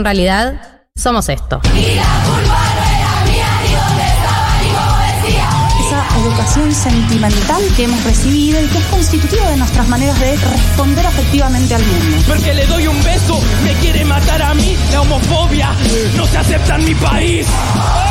en realidad somos esto. esa educación sentimental que hemos recibido y que es constitutiva de nuestras maneras de responder afectivamente al mundo. Porque le doy un beso, me quiere matar a mí, la homofobia no se acepta en mi país.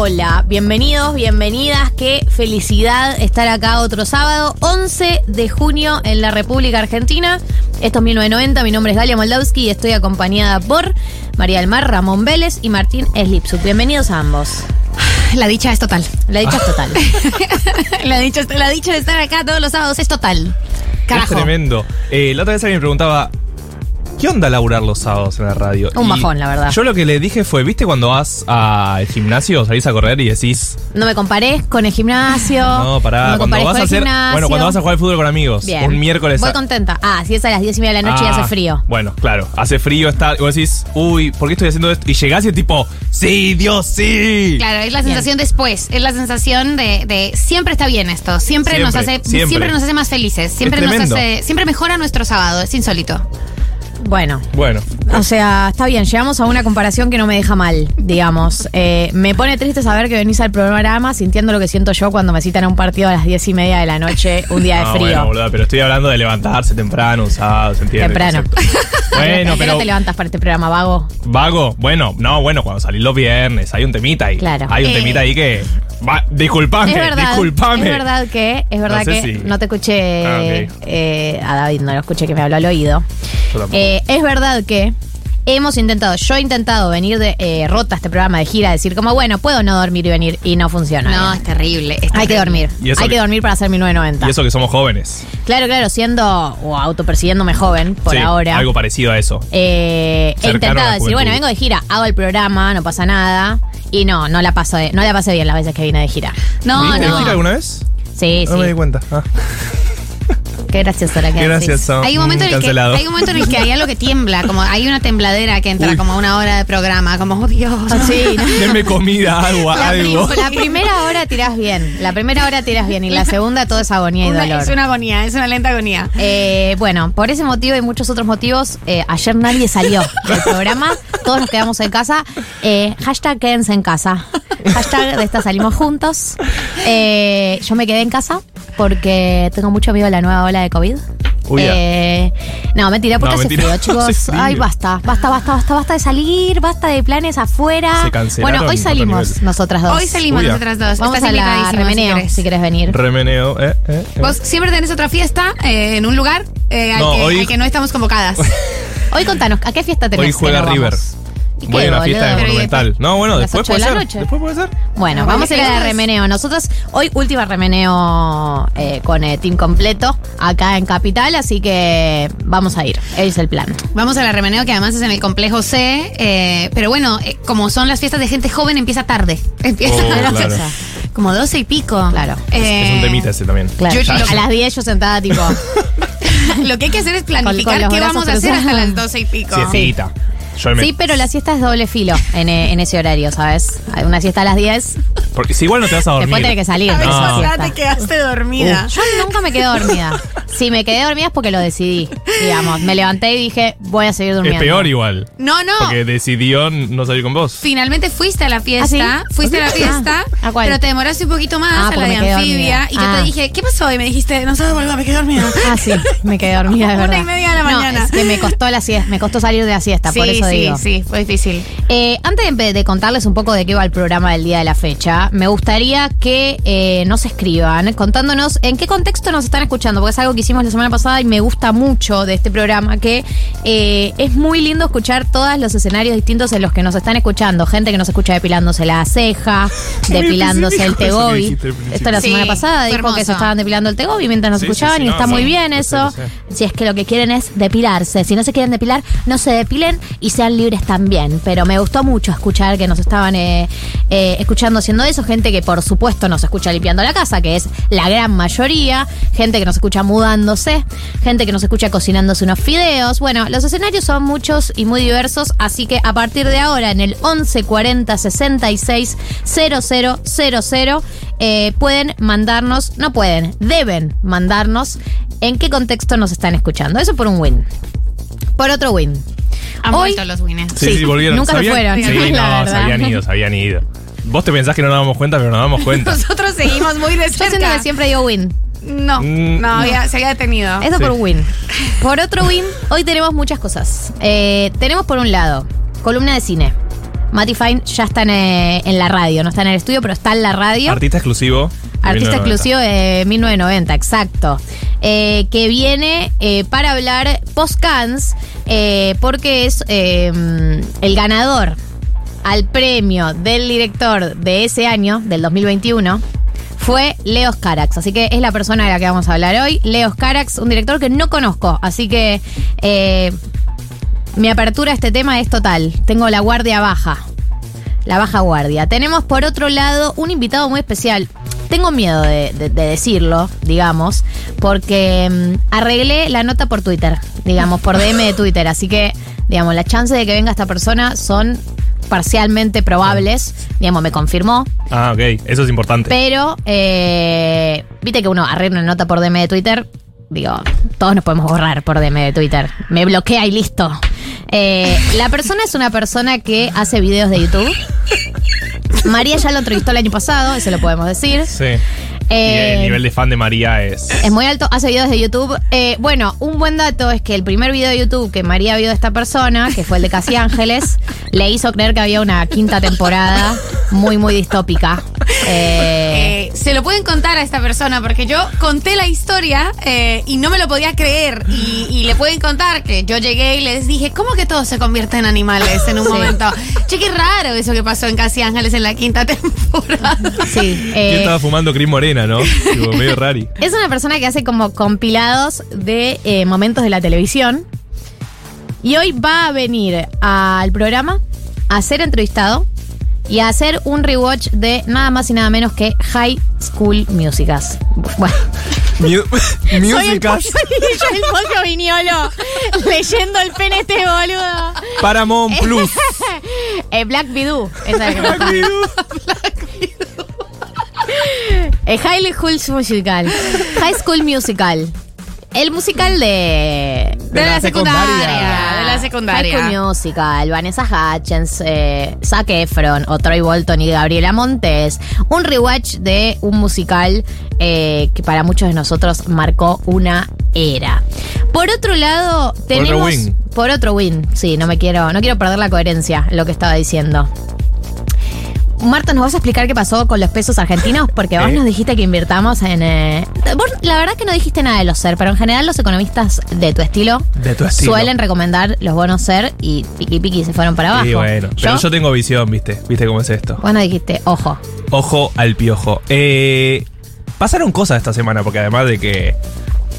Hola. Bienvenidos, bienvenidas. Qué felicidad estar acá otro sábado, 11 de junio en la República Argentina. Esto es 1990. Mi nombre es Galia Moldavsky y estoy acompañada por María del Mar, Ramón Vélez y Martín Slipsuk. Bienvenidos a ambos. La dicha es total. La dicha es total. La dicha, la dicha de estar acá todos los sábados es total. Carajo. Es tremendo. Eh, la otra vez alguien me preguntaba, ¿qué onda laburar los sábados en la radio? Un Y bajón, la verdad. Yo lo que le dije fue, ¿viste cuando vas al gimnasio, salís a correr y decís, No me comparé con el gimnasio. no, pará, me cuando vas a hacer, gimnasio. bueno, cuando vas a jugar al fútbol con amigos, Bien. un miércoles Voy a- contenta. Ah, si es a las 10 y media de la noche y Ah, hace frío. Bueno, claro, hace frío, está, y vos decís, uy, ¿por qué estoy haciendo esto? Y llegás y es tipo, sí, Dios, sí. Claro, es la Bien. sensación después, es la sensación de, de siempre está bien esto, siempre, nos hace siempre. siempre. nos hace más felices, siempre nos hace siempre mejora nuestro sábado, es insólito. Bueno. Bueno, O sea, está bien, llegamos a una comparación que no me deja mal, digamos. Eh, me pone triste saber que venís al programa sintiendo lo que siento yo cuando me citan a un partido a las diez y media de la noche, un día de no, frío. bueno, boluda, pero estoy hablando de levantarse temprano, un sábado, ¿se entiende? Temprano. El concepto. ¿A bueno, pero te levantas para este programa, vago? Vago, bueno, no, bueno, cuando salís los viernes, hay un temita ahí. Claro. Hay un Eh, temita ahí que. Va, disculpame, es verdad, disculpame. es verdad que, es verdad No sé que si- no te escuché Ah, eh, a David, no lo escuché que me habló al oído. Yo tampoco. Eh, es verdad que hemos intentado, yo he intentado venir de eh, rota a este programa de gira, decir como, bueno, puedo no dormir y venir, y no funciona. No, es terrible. es Hay que dormir. Hay que, que- dormir para hacer 1990. y eso que somos jóvenes. Claro, claro, siendo o autopercibiéndome joven por Sí, ahora. Algo parecido a eso. Eh, he intentado decir, bueno, vengo de gira, hago el programa, no pasa nada. Y no, no la paso de- no la pasé bien las veces que vine de gira. No, ¿Viniste de gira no. alguna vez? Sí, No me di sí. cuenta. Ah, Qué gracioso la que gracioso. Hay un, momento Mm, en el que, hay un momento en el que hay algo que tiembla, como hay una tembladera que entra Uy. como una hora de programa, como, oh Dios. Ah, sí, ¿no? Denme comida, agua, La, algo. prim- la primera hora tirás bien, la primera hora tirás bien y la segunda todo es agonía y Una- dolor. es una agonía, es una lenta agonía. Eh, bueno, por ese motivo y muchos otros motivos, eh, ayer nadie salió del programa, todos nos quedamos en casa. Eh, hashtag quédense en casa. Hashtag de esta salimos juntos. Eh, yo me quedé en casa porque tengo mucho miedo a la nueva ola de COVID. Uy, ya. Eh, no, mentira, porque No, hace mentira. frío, chicos. Hace frío. Ay, basta, basta, basta, basta, basta de salir, basta de planes afuera. Se cancelaron bueno, hoy otro salimos nivel. nosotras dos. Hoy salimos Uy, ya. nosotras dos. Vamos Estás a la invitadísima, remeneo, si querés. si quieres venir. Remeneo, eh, eh, eh. Vos siempre tenés otra fiesta eh, en un lugar eh, al, No, que, hoy- al que no estamos convocadas. Hoy contanos, ¿a qué fiesta tenés? Hoy juega no River. vamos? ¿Y Voy qué, a una fiesta de? Pero, Monumental. No, bueno, ¿A las después de puede ser. noche? Después puede ser. Bueno, vamos a ir a la ¿qué remeneo. Nosotros, hoy última remeneo eh, con el team completo acá en Capital, así que vamos a ir. Ese es el plan. Vamos a la remeneo que además es en el complejo C, eh, pero bueno, eh, como son las fiestas de gente joven, empieza tarde. Empieza Oh, claro. como 12 y pico. Claro. Eh, Es un temita ese también. Claro. Yo- yo- a las 10 yo sentada tipo... Lo que hay que hacer es Con- con planificar qué vamos a hacer hasta las 12 y pico. Yo me- Sí, pero la siesta es doble filo en, eh, en ese horario, ¿sabes? Hay Una siesta a las 10 Porque si igual no te vas a dormir. Después tenés que salir. A veces No. ya siesta. te quedaste dormida. Yo nunca me quedé dormida. Si me quedé dormida es porque lo decidí. Digamos, me levanté y dije, voy a seguir Es durmiendo. peor igual. No, no. Porque decidió no salir con vos. Finalmente fuiste a la fiesta, ¿Ah, sí? fuiste a la Ah, fiesta, ¿a cuál? pero te demoraste un poquito más Ah, a la porque de me quedé anfibia dormida. y yo Ah. te dije, ¿qué pasó? Y me dijiste, no sabes, boludo, me quedé dormida. Ah, sí, me quedé dormida, de Una verdad. y media de la No, mañana. es que me costó la siesta, me costó salir de la siesta, sí, por eso sí, digo. sí, fue difícil. Eh, antes de, contarles un poco de qué va el programa del día de la fecha, me gustaría que eh, nos escriban contándonos en qué contexto nos están escuchando, porque es algo que hicimos la semana pasada y me gusta mucho de este programa, que eh, es muy lindo escuchar todos los escenarios distintos en los que nos están escuchando. Gente que nos escucha depilándose la ceja, depilándose el tegobi. Esto la Sí, semana pasada dijo que se estaban depilando el tegobi mientras nos Sí, escuchaban sí, y no, está muy bien eso. Si es que lo que quieren es depilarse. Si no se quieren depilar, no se depilen y sean libres también. Pero me gustó mucho escuchar que nos estaban eh, eh, escuchando haciendo eso. Gente que por supuesto nos escucha limpiando la casa, que es la gran mayoría. Gente que nos escucha mudándose. Gente que nos escucha cocinándose unos fideos. Bueno, los escenarios son muchos y muy diversos. Así que a partir de ahora, en el 1140 66 0000, eh, pueden mandarnos, no pueden, deben mandarnos en qué contexto nos están escuchando. Eso por un win. Por otro win. Han Hoy- vuelto los winners. Sí, Sí, sí, volvieron. nunca se ¿Sabían? fueron, Sí, la no, verdad. se habían ido, se habían ido. Vos te pensás que no nos damos cuenta, pero nos damos cuenta. Nosotros seguimos muy de Yo siento cerca. que siempre digo win. No, Mm, no, se había detenido. Eso Sí. por win. Por otro win, hoy tenemos muchas cosas. Eh, tenemos por un lado, columna de cine. Matty Fine ya está en, eh, en la radio, no está en el estudio, pero está en la radio. Artista exclusivo. Artista 1990. exclusivo de 1990, exacto. Eh, que viene eh, para hablar post-Cans, eh, porque es eh, el ganador al premio del director de ese año, del 2021. Fue Leos Carax, así que es la persona de la que vamos a hablar hoy. Leos Carax, un director que no conozco, así que eh, mi apertura a este tema es total. Tengo la guardia baja. La baja guardia. Tenemos por otro lado un invitado muy especial. Tengo miedo de, de- de decirlo, digamos, porque mm, arreglé la nota por Twitter, digamos, por DM de Twitter. Así que, digamos, las chances de que venga esta persona son parcialmente probables. Digamos, me confirmó. Ah, ok. Eso es importante. Pero, eh, viste que uno arregla una nota por DM de Twitter. Digo, todos nos podemos borrar por DM de Twitter. Me bloquea y listo. Eh, la persona es una persona que hace videos de YouTube. María ya lo entrevistó el año pasado, eso lo podemos decir. Sí. Eh, y el nivel de fan de María es. es muy alto, hace videos de YouTube. Eh, bueno, un buen dato es que el primer video de YouTube que María vio de esta persona, que fue el de Casi Ángeles, le hizo creer que había una quinta temporada muy, muy distópica. Eh, Eh, se lo pueden contar a esta persona porque yo conté la historia eh, y no me lo podía creer y, y le pueden contar que yo llegué y les dije ¿cómo que todo se convierte en animales en un Sí. momento? Che, qué raro eso que pasó en Casi Ángeles en la quinta temporada. sí. Yo eh, estaba fumando Cris ¿no? Tipo, medio rari. Es una persona que hace como compilados de eh, momentos de la televisión. Y hoy va a venir al programa a ser entrevistado y a hacer un rewatch de nada más y nada menos que High School Musicals. Bueno, Mu- soy el, Musicals. soy el pollo viñolo leyendo el PNT, boludo. Paramount Plus. Eh, Black Widow. Que me gusta. Eh, High School Musical. High School Musical. El musical de. De, la, secundaria. De la secundaria. High School Musical, Vanessa Hutchins, eh, Zac Efron, o Troy Bolton y Gabriela Montes. Un rewatch de un musical eh, que para muchos de nosotros marcó una era. Por otro lado, tenemos. win. Por otro win. Sí, no me quiero, no quiero perder la coherencia en lo que estaba diciendo. Marta, ¿nos vas a explicar qué pasó con los pesos argentinos? Porque vos ¿Eh? nos dijiste que invirtamos en... eh, vos, la verdad que no dijiste nada de los SER, pero en general los economistas de tu estilo, De tu estilo. suelen recomendar los bonos SER y piqui piqui se fueron para abajo. Sí, bueno. Pero yo tengo visión, ¿viste? ¿Viste cómo es esto? Vos no dijiste, ojo. Ojo al piojo. Eh, pasaron cosas esta semana, porque además de que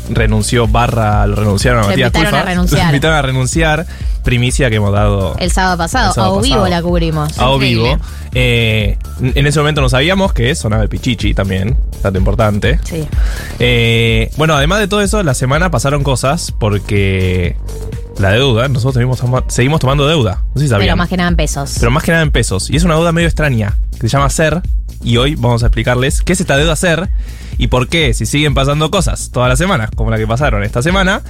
renunció barra, lo renunciaron a Matías Culfa, lo invitaron a renunciar. Primicia que hemos dado El sábado pasado, El sábado a O vivo pasado. la cubrimos. a Increíble. vivo. Eh, en ese momento no sabíamos que sonaba el Pichichi también, dato importante. Sí. Eh, bueno, además de todo eso, la semana pasaron cosas porque La deuda, nosotros seguimos, toma- seguimos tomando deuda. No sé si sabían. Pero más que nada en pesos. Pero más que nada en pesos. Y es una deuda medio extraña, que se llama SER. Y hoy vamos a explicarles qué es esta deuda SER y por qué, si siguen pasando cosas todas las semanas, como la que pasaron esta semana,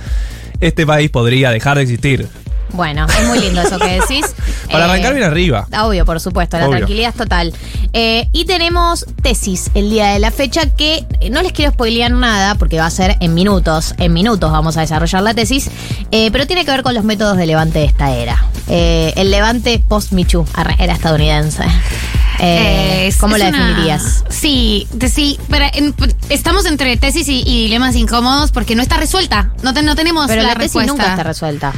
este país podría dejar de existir. Bueno, es muy lindo eso que decís. Para Eh, arrancar bien arriba. Obvio, por supuesto, la Obvio. tranquilidad es total. Eh, y tenemos tesis el día de la fecha que eh, no les quiero spoilear nada porque va a ser en minutos. En minutos vamos a desarrollar la tesis, eh, pero tiene que ver con los métodos de levante de esta era. Eh, el levante post-Michu, era estadounidense. Eh, Es- ¿Cómo es la una- definirías? Sí, de- sí, pero en- estamos entre tesis y, y dilemas incómodos porque no está resuelta. No, te- no tenemos Pero la, la tesis respuesta. nunca está resuelta.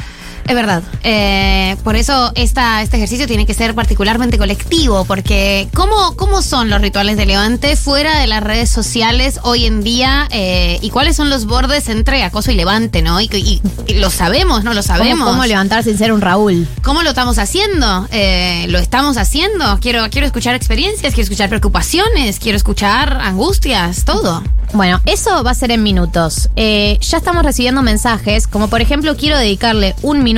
Es verdad. Eh, por eso esta, este ejercicio tiene que ser particularmente colectivo, porque ¿cómo, ¿cómo son los rituales de levante fuera de las redes sociales hoy en día? Eh, ¿Y cuáles son los bordes entre acoso y levante, no? Y, y- y lo sabemos, ¿no? Lo sabemos. ¿Cómo, cómo levantar sin ser un Raúl? ¿Cómo lo estamos haciendo? Eh, ¿Lo estamos haciendo? Quiero, quiero escuchar experiencias, quiero escuchar preocupaciones, quiero escuchar angustias, todo. Bueno, eso va a ser en minutos. Ya estamos recibiendo mensajes, como por ejemplo quiero dedicarle un minuto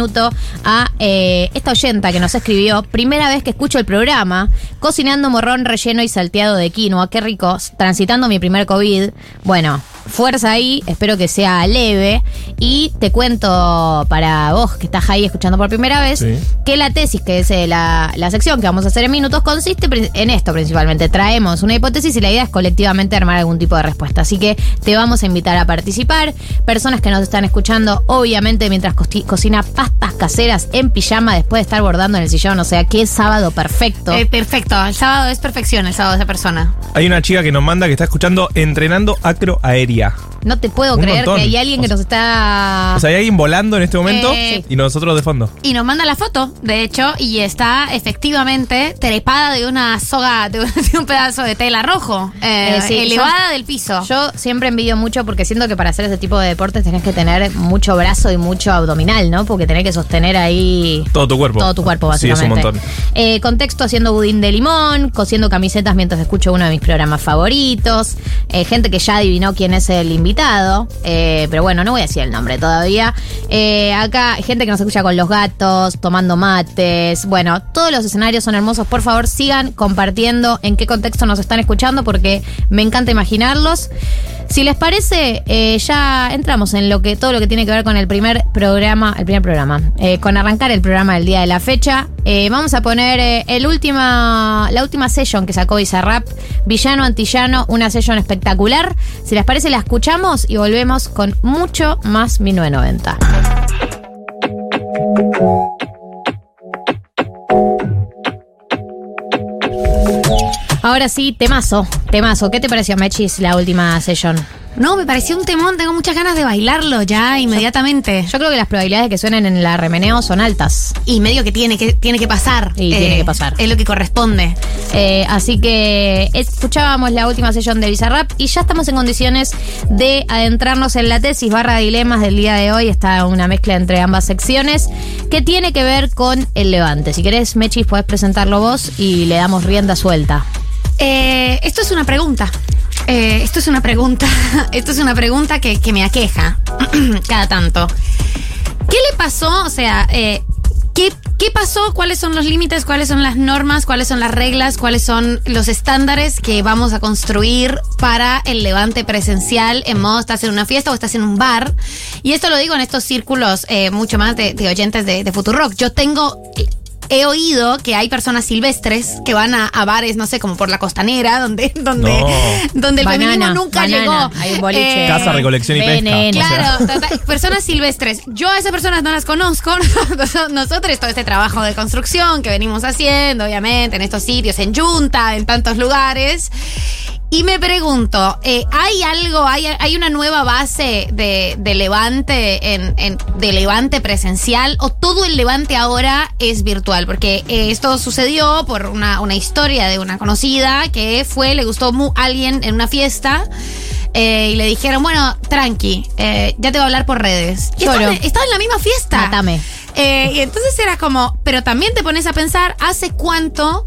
a eh, esta oyenta que nos escribió, primera vez que escucho el programa, cocinando morrón relleno y salteado de quinoa, qué rico, transitando mi primer COVID. Bueno, fuerza ahí, espero que sea leve. Y te cuento para vos que estás ahí escuchando por primera vez, Sí. que la tesis, que es eh, la, la sección que vamos a hacer en minutos, consiste en esto principalmente. Traemos una hipótesis y la idea es colectivamente armar algún tipo de respuesta. Así que te vamos a invitar a participar. Personas que nos están escuchando, obviamente, mientras cocina pastas caseras en pijama después de estar bordando en el sillón. O sea, qué sábado perfecto. Eh, perfecto, el sábado es perfección, el sábado de esa persona. Hay una chica que nos manda que está escuchando entrenando acroaérea. No te puedo un creer montón. que hay alguien que nos está. O sea, hay alguien volando en este momento Eh, y nosotros de fondo. Y nos manda la foto, de hecho, y está efectivamente trepada de una soga, de un, de un pedazo de tela rojo, eh, Eh, sí, elevada yo- del piso. Yo siempre envidio mucho porque siento que para hacer ese tipo de deportes tenés que tener mucho brazo y mucho abdominal, ¿no? Porque tenés que sostener ahí Todo tu cuerpo. todo tu cuerpo, Sí, básicamente. es un montón. Eh, contexto haciendo budín de limón, cosiendo camisetas mientras escucho uno de mis programas favoritos. Eh, gente que ya adivinó quién es el Eh, pero bueno, no voy a decir el nombre todavía. Eh, acá, gente que nos escucha con los gatos, tomando mates. Bueno, todos los escenarios son hermosos. Por favor, sigan compartiendo en qué contexto nos están escuchando porque me encanta imaginarlos. Si les parece, eh, ya entramos en lo que todo lo que tiene que ver con el primer programa, el primer programa, eh, con arrancar el programa del día de la fecha. Eh, vamos a poner la última session que sacó Bizarrap, Villano Antillano, una session espectacular. Si les parece, la escuchamos y volvemos con mucho más 1990. Ahora sí, temazo, temazo. ¿Qué te pareció, Mechis, la última session? No, me pareció un temón, tengo muchas ganas de bailarlo ya inmediatamente. Yo creo que las probabilidades de que suenen en la remeneo son altas. Y medio que tiene que, tiene que pasar. Y tiene que pasar. Es lo que corresponde. Eh, así que escuchábamos la última sesión de Bizarrap y ya estamos en condiciones de adentrarnos en la tesis barra dilemas del día de hoy. Está una mezcla entre ambas secciones que tiene que ver con el levante. Si querés, Mechis, podés presentarlo vos y le damos rienda suelta. Eh, esto es una pregunta. Eh, esto es una pregunta. Esto es una pregunta que, que me aqueja cada tanto. ¿Qué le pasó? O sea, eh, ¿qué, ¿qué pasó? ¿Cuáles son los límites? ¿Cuáles son las normas? ¿Cuáles son las reglas? ¿Cuáles son los estándares que vamos a construir para el levante presencial en modo estás en una fiesta o estás en un bar? Y esto lo digo en estos círculos mucho más de, de oyentes de, de Futurock. Yo tengo he oído que hay personas silvestres que van a, a bares, no sé, como por la costanera, donde, donde, No. donde el Banana, feminismo nunca banana. llegó. Hay un boliche. Casa, recolección y pesca. Veneno. Claro, total, personas silvestres. Yo a esas personas no las conozco. Nosotros, todo este trabajo de construcción que venimos haciendo, obviamente, en estos sitios, en Junta, en tantos lugares. Y me pregunto, eh, ¿hay algo, hay, hay una nueva base de, de levante, en, en- de levante presencial o todo el levante ahora es virtual? Porque eh, esto sucedió por una, una historia de una conocida que fue, le gustó mu- alguien en una fiesta. eh, y le dijeron, bueno, tranqui, ya te voy a hablar por redes. Estaba, estaba en la misma fiesta. Mátame. Y entonces era como, pero también te pones a pensar, ¿hace cuánto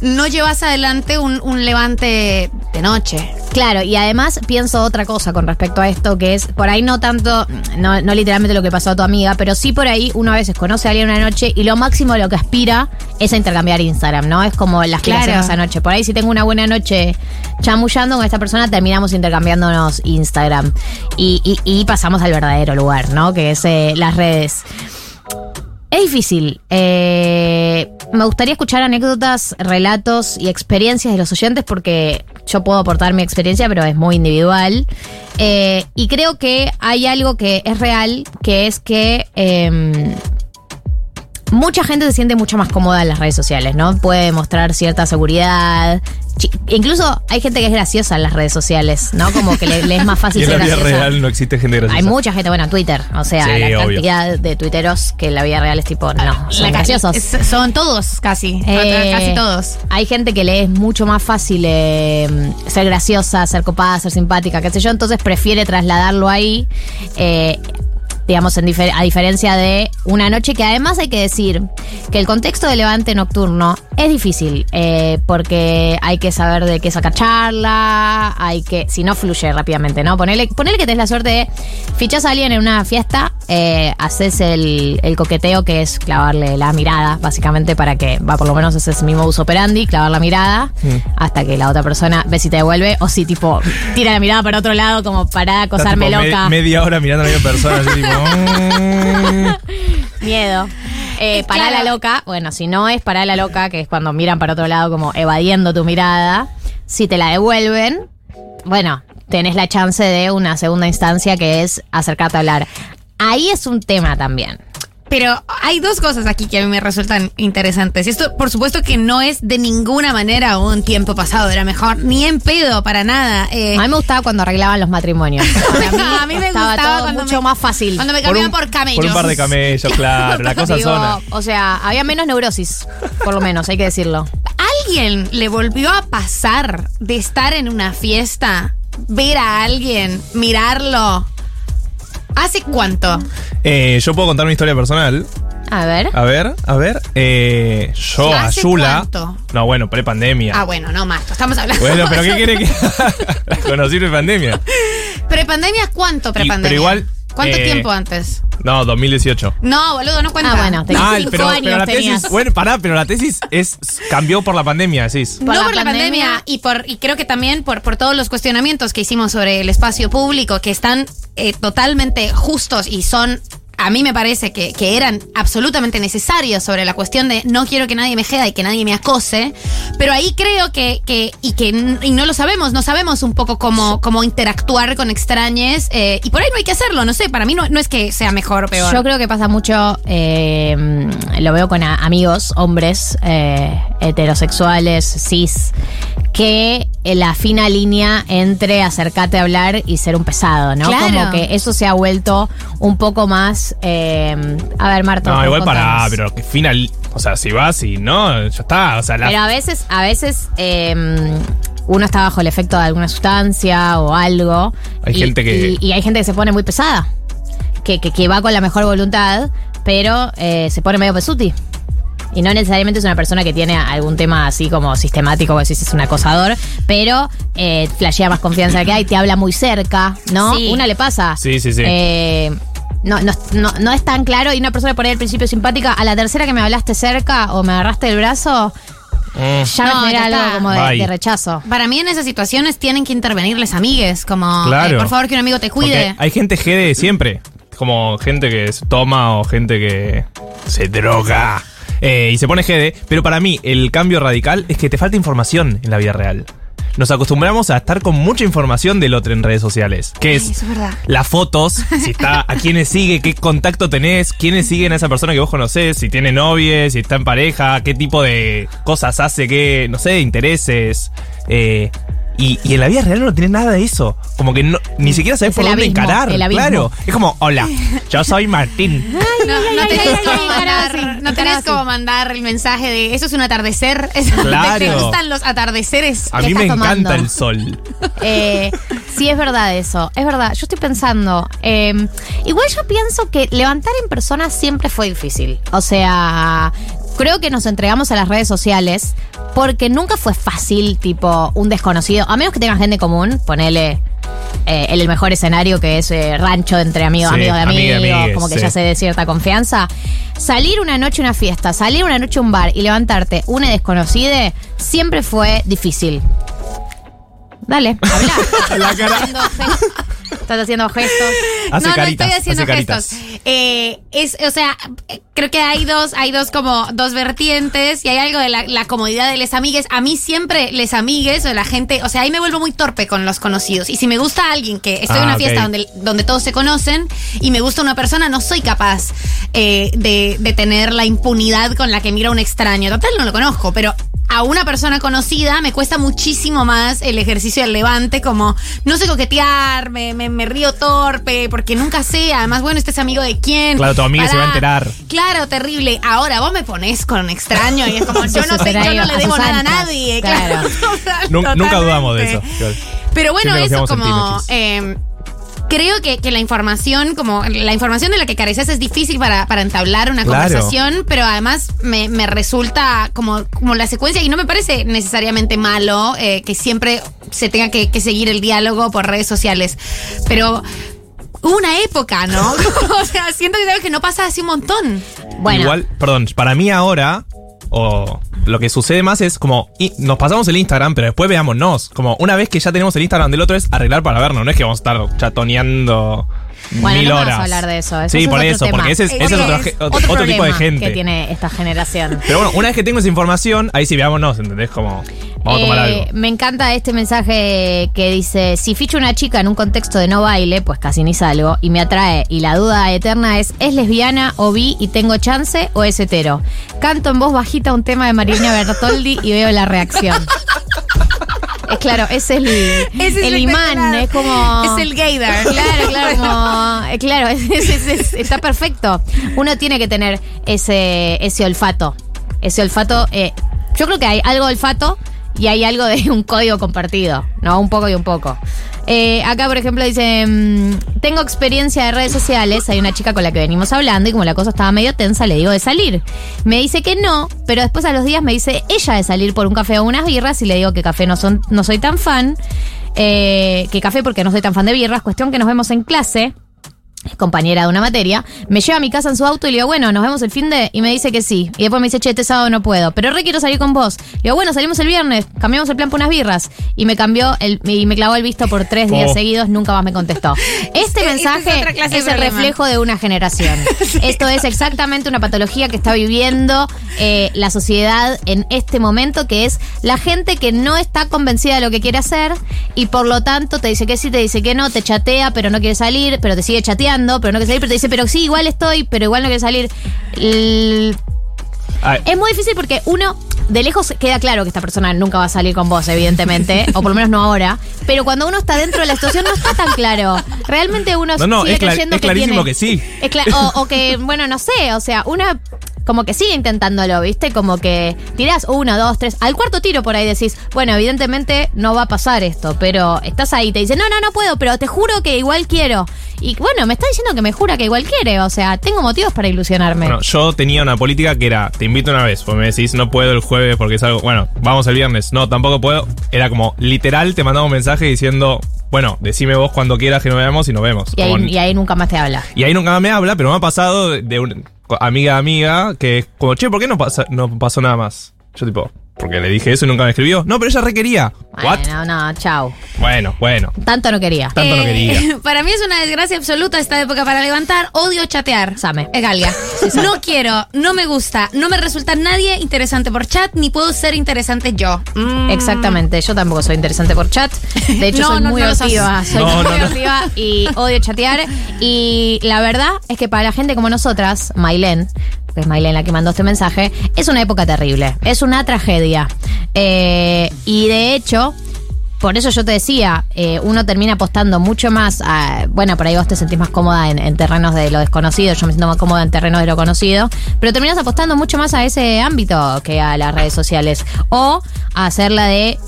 no llevas adelante un, un levante de noche? Claro, y además pienso otra cosa con respecto a esto, que es por ahí no tanto, no, no literalmente lo que pasó a tu amiga, pero sí por ahí uno a veces conoce a alguien una noche y lo máximo a lo que aspira es a intercambiar Instagram, ¿no? Es como las que Claro. hacemos esa noche. Por ahí si tengo una buena noche chamullando con esta persona, terminamos intercambiándonos Instagram. Y, y- y pasamos al verdadero lugar, ¿no? Que es eh, las redes. Es difícil. Eh, me gustaría escuchar anécdotas, relatos y experiencias de los oyentes porque yo puedo aportar mi experiencia, pero es muy individual. Eh, y creo que hay algo que es real, que es que em, mucha gente se siente mucho más cómoda en las redes sociales, ¿no? Puede mostrar cierta seguridad. Incluso hay gente que es graciosa en las redes sociales, ¿no? Como que le, le es más Y fácil en la vida graciosa. real no existe gente graciosa. Hay mucha gente, bueno, en Twitter. O sea, Sí, la obvio. cantidad de tuiteros que en la vida real es tipo, no, son La- graciosos. es- son todos, casi. Eh, casi todos. Hay gente que le es mucho más fácil eh, ser graciosa, ser copada, ser simpática, qué sé yo, entonces prefiere trasladarlo ahí. eh, digamos, en difer- a diferencia de una noche que además hay que decir que el contexto de levante nocturno es difícil, eh, porque hay que saber de qué sacar charla, hay que, si no fluye rápidamente, ¿no? Ponele, ponele que tenés la suerte de fichas a alguien en una fiesta, eh, haces el, el coqueteo que es clavarle la mirada, básicamente para que, va, por lo menos ese es mi modus operandi, clavar la mirada, hasta que la otra persona ve si te devuelve, o si tipo tira la mirada para otro lado como para acosarme tipo me- loca. media hora mirando a la misma persona, así tipo. Miedo. Eh, claro. la loca. Bueno, si no es pará la loca, que es cuando miran para otro lado como evadiendo tu mirada. Si te la devuelven, bueno, tenés la chance de una segunda instancia que es acercarte a hablar. Ahí es un tema también. Pero hay dos cosas aquí que a mí me resultan interesantes. Y esto, por supuesto, que no es de ninguna manera un tiempo pasado, era mejor, ni en pedo, para nada. Eh, A mí me gustaba cuando arreglaban los matrimonios. Para mí, A mí me gustaba todo cuando mucho me- más fácil. cuando me Por cambiaban un, por, camellos. por un par de camellos, claro. La cosa Digo, zona. o sea, había menos neurosis, por lo menos, hay que decirlo. ¿Alguien le volvió a pasar de estar en una fiesta, ver a alguien, mirarlo? ¿Hace cuánto? Eh, yo puedo contar una historia personal. A ver. A ver, a ver. Eh, yo a ¿Hace Yula. cuánto? No, bueno, pre-pandemia. Ah, bueno, no más. Estamos hablando. Bueno, pero ¿qué quiere que.? La conocí pre-pandemia. ¿Prepandemia cuánto Y- prepandemia? pero igual, ¿Cuánto eh, tiempo antes? No, 2018. No, boludo, no cuenta. Ah, bueno, tenías Ah, cinco pero, años pero la tenías. tesis. Bueno, pará, pero la tesis es cambió por la pandemia, decís. no por la por la pandemia, pandemia. y por y creo que también por, por todos los cuestionamientos que hicimos sobre el espacio público que están eh, totalmente justos y son a mí me parece que, que eran absolutamente necesarios sobre la cuestión de no quiero que nadie me jeda y que nadie me acose, pero ahí creo que, que y que y no lo sabemos, no sabemos un poco cómo, cómo interactuar con extrañes eh, y por ahí no hay que hacerlo, no sé, para mí no, no es que sea mejor o peor. Yo creo que pasa mucho, eh, lo veo con amigos, hombres, eh, heterosexuales, cis, que la fina línea entre acercarte a hablar y ser un pesado, ¿no? Claro. Como que eso se ha vuelto un poco más. eh, a ver, Marta. No, igual contanos. pero que final. O sea, si vas y no, ya está. O sea, la. Pero a veces, a veces eh, uno está bajo el efecto de alguna sustancia o algo. Hay y, gente que- Y, y hay gente que se pone muy pesada. Que, que, que va con la mejor voluntad, pero eh, se pone medio pesuti. Y no necesariamente es una persona que tiene algún tema así como sistemático, como decís, es un acosador, pero eh, flashea más confianza que hay, te habla muy cerca, ¿no? Sí. Una le pasa. Sí, sí, sí. Eh, no, no, no, no es tan claro y una persona por ahí al principio simpática, a la tercera que me hablaste cerca o me agarraste el brazo, Mm. ya No, ya algo como de, rechazo. Para mí en esas situaciones tienen que intervenirles amigues, como Claro. eh, por favor que un amigo te cuide. Porque hay gente G de siempre. Como gente que se toma o gente que se droga. Eh, y se pone GD. Pero para mí, el cambio radical es que te falta información en la vida real. Nos acostumbramos a estar con mucha información del otro en redes sociales. Que es es las fotos, si está, a quiénes sigue, qué contacto tenés, quiénes siguen a esa persona que vos conocés, si tiene novia, si está en pareja, qué tipo de cosas hace, qué, no sé, intereses. eh, y, y en la vida real no tenés nada de eso. Como que no, ni siquiera sabés Es por el dónde abismo, encarar. el. Claro. Es como, hola, yo soy Martín. No, no tenés, ay, como ay, mandar, no tenés como mandar el mensaje de eso es un atardecer. Es- Claro. ¿Te gustan los atardeceres? A ¿Qué mí me encanta el sol. Eh, sí, es verdad eso. Es verdad. Yo estoy pensando. eh, igual yo pienso que levantar en persona siempre fue difícil. O sea, creo que nos entregamos a las redes sociales porque nunca fue fácil, tipo, un desconocido, a menos que tengas gente común, ponele eh, el mejor escenario que es eh, rancho entre amigos, Sí, amigos de amiga amigos, amigues, como que sí. ya se de cierta confianza. Salir una noche a una fiesta, salir una noche a un bar y levantarte una desconocida siempre fue difícil. Dale, habla. La cara. Estás haciendo gestos. Hace no, caritas, no estoy haciendo gestos. Eh, es, o sea, creo que hay dos, hay dos como dos vertientes y hay algo de la, la comodidad de les amigues. A mí siempre les amigues o la gente, o sea, ahí me vuelvo muy torpe con los conocidos. Y si me gusta alguien que estoy en Ah, una ok. fiesta donde, donde todos se conocen y me gusta una persona, no soy capaz eh, de, de tener la impunidad con la que mira a un extraño. Total, no lo conozco, pero a una persona conocida me cuesta muchísimo más el ejercicio del levante, como no sé coquetear, me, me, me río torpe, porque nunca sé, además, bueno, este es amigo de quién. Claro, tu amiga se va a Pará. enterar. Claro, terrible. Ahora vos me pones con un extraño y es como, yo no, sé, yo no le debo nada a nadie. Claro. Nunca dudamos de eso. Pero bueno, Siempre eso como... Eh, creo que, que la información, como la información de la que careces es difícil para, para entablar una Claro. conversación, pero además me, me resulta como, como la secuencia, y no me parece necesariamente malo eh, que siempre se tenga que, que seguir el diálogo por redes sociales. Pero hubo una época, ¿no? o sea, siento que que no pasa hace un montón. Bueno, Igual, perdón, para mí ahora, o lo que sucede más es como, y nos pasamos el Instagram, pero después veámonos. Como una vez que ya tenemos el Instagram del otro es arreglar para vernos, no es que vamos a estar chatoneando Bueno, mil no vamos horas. a hablar de eso. eso sí, es por eso, tema. porque ese es, ese es Porque otro, tipo de gente. que tiene esta generación. Pero bueno, una vez que tengo esa información, ahí sí veámonos, ¿entendés? Como, vamos a tomar Eh, algo. Me encanta este mensaje que dice, si ficho una chica en un contexto de no baile, pues casi ni salgo, y me atrae, y la duda eterna es, ¿es lesbiana o bi y tengo chance o es hetero? Canto en voz bajita un tema de Marina Bertoldi y veo la reacción. Es claro, es el, Es el imán, es como... Es el gaydar. Claro, claro, como, eh, claro, es- es- es- está perfecto. Uno tiene que tener ese, ese olfato. Ese olfato, eh, yo creo que hay algo olfato y hay algo de un código compartido, ¿no? Un poco y un poco. Eh, acá, por ejemplo, dice, mm, tengo experiencia de redes sociales, hay una chica con la que venimos hablando y como la cosa estaba medio tensa, le digo de salir. Me dice que no, pero después a los días me dice ella de salir por un café o unas birras y le digo que café no, son, no soy tan fan, eh, que café porque no soy tan fan de birras, cuestión que nos vemos en clase compañera de una materia, me lleva a mi casa en su auto y le digo, bueno, nos vemos el fin de. Y me dice que sí. Y después me dice, che, este sábado no puedo. Pero re quiero salir con vos. Le digo, bueno, salimos el viernes, cambiamos el plan por unas birras. Y me cambió el, y me clavó el visto por tres días Oh. seguidos, nunca más me contestó. Este es mensaje es el reflejo de una generación. Esto es exactamente una patología que está viviendo eh, la sociedad en este momento, que es la gente que no está convencida de lo que quiere hacer y por lo tanto te dice que sí, te dice que no, te chatea, pero no quiere salir, pero te sigue chateando, pero no quiere salir, pero te dice, pero sí, igual estoy, pero igual no quiere salir. El- es muy difícil porque uno, de lejos queda claro que esta persona nunca va a salir con vos, evidentemente, o por lo menos no ahora, pero cuando uno está dentro de la situación no está tan claro. Realmente uno no, no, sigue es, creyendo es que clarísimo tiene- que sí. es cla- o, o que, bueno, no sé, o sea, una como que sigue intentándolo, ¿viste? Como que tirás uno, dos, tres, al cuarto tiro por ahí decís, bueno, evidentemente no va a pasar esto, pero estás ahí, te dice, no, no, no puedo, pero te juro que igual quiero. Y bueno, me está diciendo que me jura que igual quiere, o sea, tengo motivos para ilusionarme. Bueno, yo tenía una política que era, te invito una vez, pues me decís, no puedo el jueves porque es algo, bueno, vamos el viernes, no, tampoco puedo. Era como, literal, te mandaba un mensaje diciendo, bueno, decime vos cuando quieras que nos veamos y nos vemos. y, ahí, Como- y ahí nunca más te habla. y ahí nunca más me habla, pero me ha pasado de un- amiga amiga que es como, che, ¿por qué no, pasa, no pasó nada más? Yo tipo, porque le dije eso y nunca me escribió. No, pero ella requería. ¿What? Bueno, no, chao. Bueno, bueno. Tanto no quería. Tanto no quería. Eh, Para mí es una desgracia absoluta esta época para levantar. Odio chatear. Same. Es Galia. No quiero, no me gusta, no me resulta nadie interesante por chat, ni puedo ser interesante yo. Mm. Exactamente, yo tampoco soy interesante por chat. De hecho, No, soy no, muy no activa. Soy No, muy no, no. activa y odio chatear. Y la verdad es que para la gente como nosotras, Mailén, que es Mailén la que mandó este mensaje, es una época terrible. Es una tragedia. Eh, y de hecho. Por eso yo te decía, eh, uno termina apostando mucho más a. Bueno, por ahí vos te sentís más cómoda en, en terrenos de lo desconocido, yo me siento más cómoda en terrenos de lo conocido, pero terminas apostando mucho más a ese ámbito que a las redes sociales. O a hacerla de.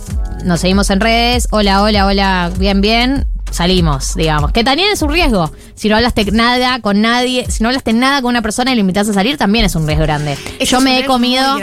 Nos seguimos en redes, hola, hola, hola, bien, bien. Salimos, digamos. Que también es un riesgo. Si no hablaste nada con nadie, si no hablaste nada con una persona y le invitas a salir, también es un riesgo grande. yo me he comido,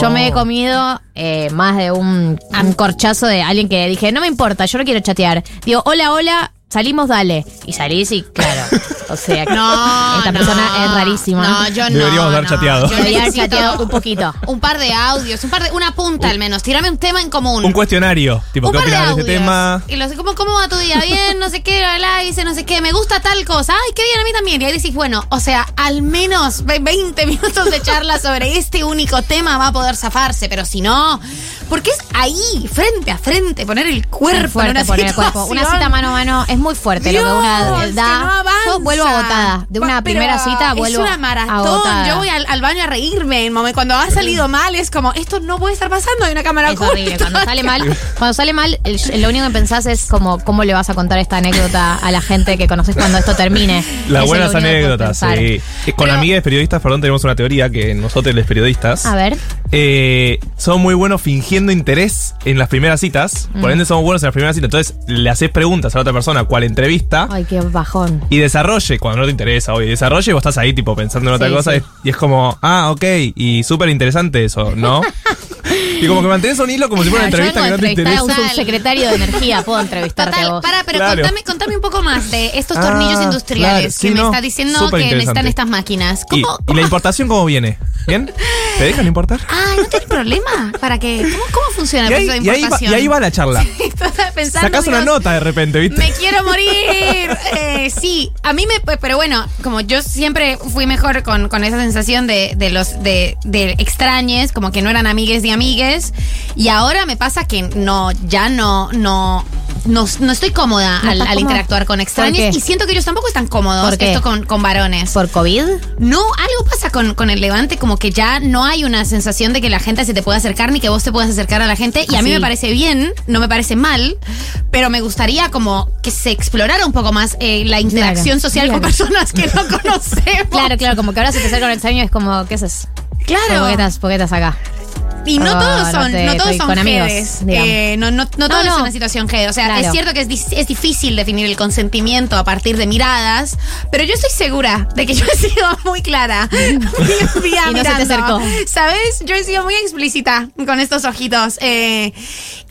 yo me he comido eh, más de un, un corchazo de alguien que dije, no me importa, yo no quiero chatear. Digo, hola, hola, salimos, dale. Y salís y claro. O sea, No, esta no. persona es rarísima. No, yo no. Deberíamos haber no. chateado. Yo Debería haber chateado un poquito. Un par de audios, un par de. Una punta al menos. Tírame un tema en común. Un cuestionario. Tipo, Un ¿qué par de opinas de este audios. tema? Y los ¿cómo, ¿cómo va tu día? Bien, no sé qué, bla, dice no sé qué, me gusta tal cosa. Ay, qué bien, a mí también. Y ahí decís, bueno, o sea, al menos ve- 20 minutos de charla sobre este único tema va a poder zafarse, pero si no, porque es ahí, frente a frente, poner el cuerpo en una poner el cuerpo. Una cita mano a mano es muy fuerte lo que una Dios, eh, que da. no avanza. Yo vuelvo agotada. De una primera cita vuelvo Es una maratón. agotada. Yo voy al, al baño a reírme. en Cuando ha salido mal, es como, esto no puede estar pasando. Hay una cámara Es horrible. Cuando sale mal, cuando sale mal, el- lo único que pensás es como cómo le vas a contar esta anécdota a la gente que conoces cuando esto termine. Las buenas anécdotas, sí. Con Pero- amigas periodistas, perdón, tenemos una teoría que nosotros los periodistas A ver. eh, son muy buenos fingiendo interés en las primeras citas. Mm. Por ende, somos buenos en las primeras citas. Entonces, le haces preguntas a la otra persona cuál entrevista Ay, qué bajón. y desarrolle, cuando no te interesa, oye, desarrolle y vos estás ahí, tipo, pensando en otra Sí, cosa. sí. Y es como, ah, ok, y súper interesante eso, ¿no? y como que mantienes un hilo como si fuera una Ah, yo entrevista que no te entrevistar a un interesa. subsecretario de energía. Puedo entrevistarte a Total, vos. para, pero Claro. contame, contame un poco más de estos Ah, tornillos industriales claro, sí, que me está diciendo que necesitan estas máquinas. Y, ¿Cómo? y la importación cómo viene? ¿Bien? ¿Te dejan importar? Ah, ¿no tiene problema? ¿Para qué? ¿Cómo, cómo funciona Y el ahí, proceso de y ahí va, importación? y ahí va la charla. Pensando, Sacás una nota de repente, ¿viste? Me quiero morir. Eh, sí, a mí me. Pero bueno, como yo siempre fui mejor con, con esa sensación de, de los de, de extrañes, como que no eran amigues y amigues. Y ahora me pasa que no, ya no, no. No, no estoy cómoda ¿No al, al interactuar con ¿Por extraños y siento que ellos tampoco están cómodos esto con, con varones. ¿Por COVID? No, algo pasa con, con el levante, como que ya no hay una sensación de que la gente se te pueda acercar ni que vos te puedas acercar a la gente. Y a mí me parece bien, no me parece mal, pero me gustaría como que se explorara un poco más eh, la interacción Claro, social con personas que no conocemos. Claro, claro, como que ahora se te acerca un extraño es como, ¿qué haces? Claro. ¿Por qué estás, por qué estás acá? Y no Oh, todos no son, te- no todos son con amigos. Eh, no, no, no todo No, es no. una situación jede. O sea, Claro. es cierto que es, es difícil definir el consentimiento a partir de miradas, pero yo estoy segura de que yo he sido muy clara. Vía Y no se te acercó. ¿Sabes? Yo he sido muy explícita con estos ojitos. eh,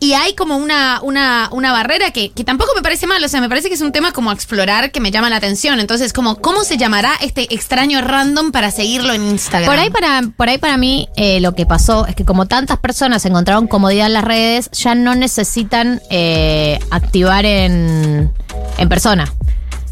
y hay como una, una, una barrera que, que tampoco me parece mal. O sea, me parece que es un tema como a explorar que me llama la atención. Entonces, como, ¿cómo se llamará este extraño random para seguirlo en Instagram? Por ahí para, por ahí para mí eh, lo que pasó es que como tantas personas encontraron comodidad en las redes, ya no necesitan eh, activar en, en persona.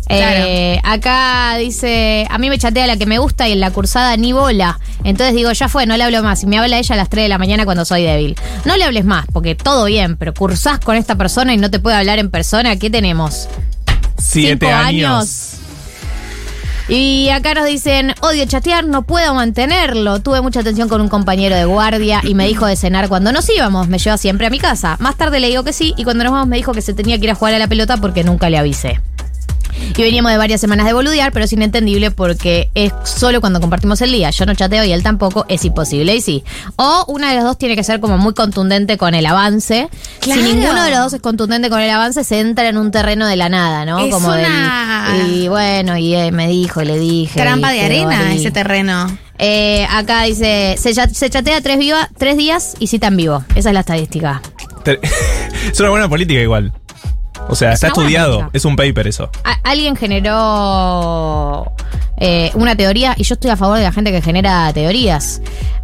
Eh, acá dice, a mí me chatea la que me gusta y en la cursada ni bola. Entonces digo, ya fue, no le hablo más. Y me habla ella a las 3 de la mañana cuando soy débil. No le hables más, porque todo bien, pero cursás con esta persona y no te puede hablar en persona. ¿Qué tenemos? Siete Cinco años. Y acá nos dicen, odio chatear, no puedo mantenerlo. Tuve mucha atención con un compañero de guardia y me dijo de cenar cuando nos íbamos. Me lleva siempre a mi casa. Más tarde le digo que sí y cuando nos vamos me dijo que se tenía que ir a jugar a la pelota porque nunca le avisé. Y veníamos de varias semanas de boludear, pero es inentendible porque es solo cuando compartimos el día. Yo no chateo y él tampoco, es imposible. Y sí. O una de las dos tiene que ser como muy contundente con el avance. Claro. Si ninguno de los dos es contundente con el avance, se entra en un terreno de la nada, ¿no? Es como del- una- y bueno, y eh, me dijo, y le dije. Trampa de arena ahí. ese terreno. Eh, acá dice, se, cha- se chatea tres, viva, tres días y cita en vivo. Esa es la estadística. Es una buena política igual. O sea, Es está estudiado. Es un paper eso. Alguien generó eh, una teoría y yo estoy a favor de la gente que genera teorías.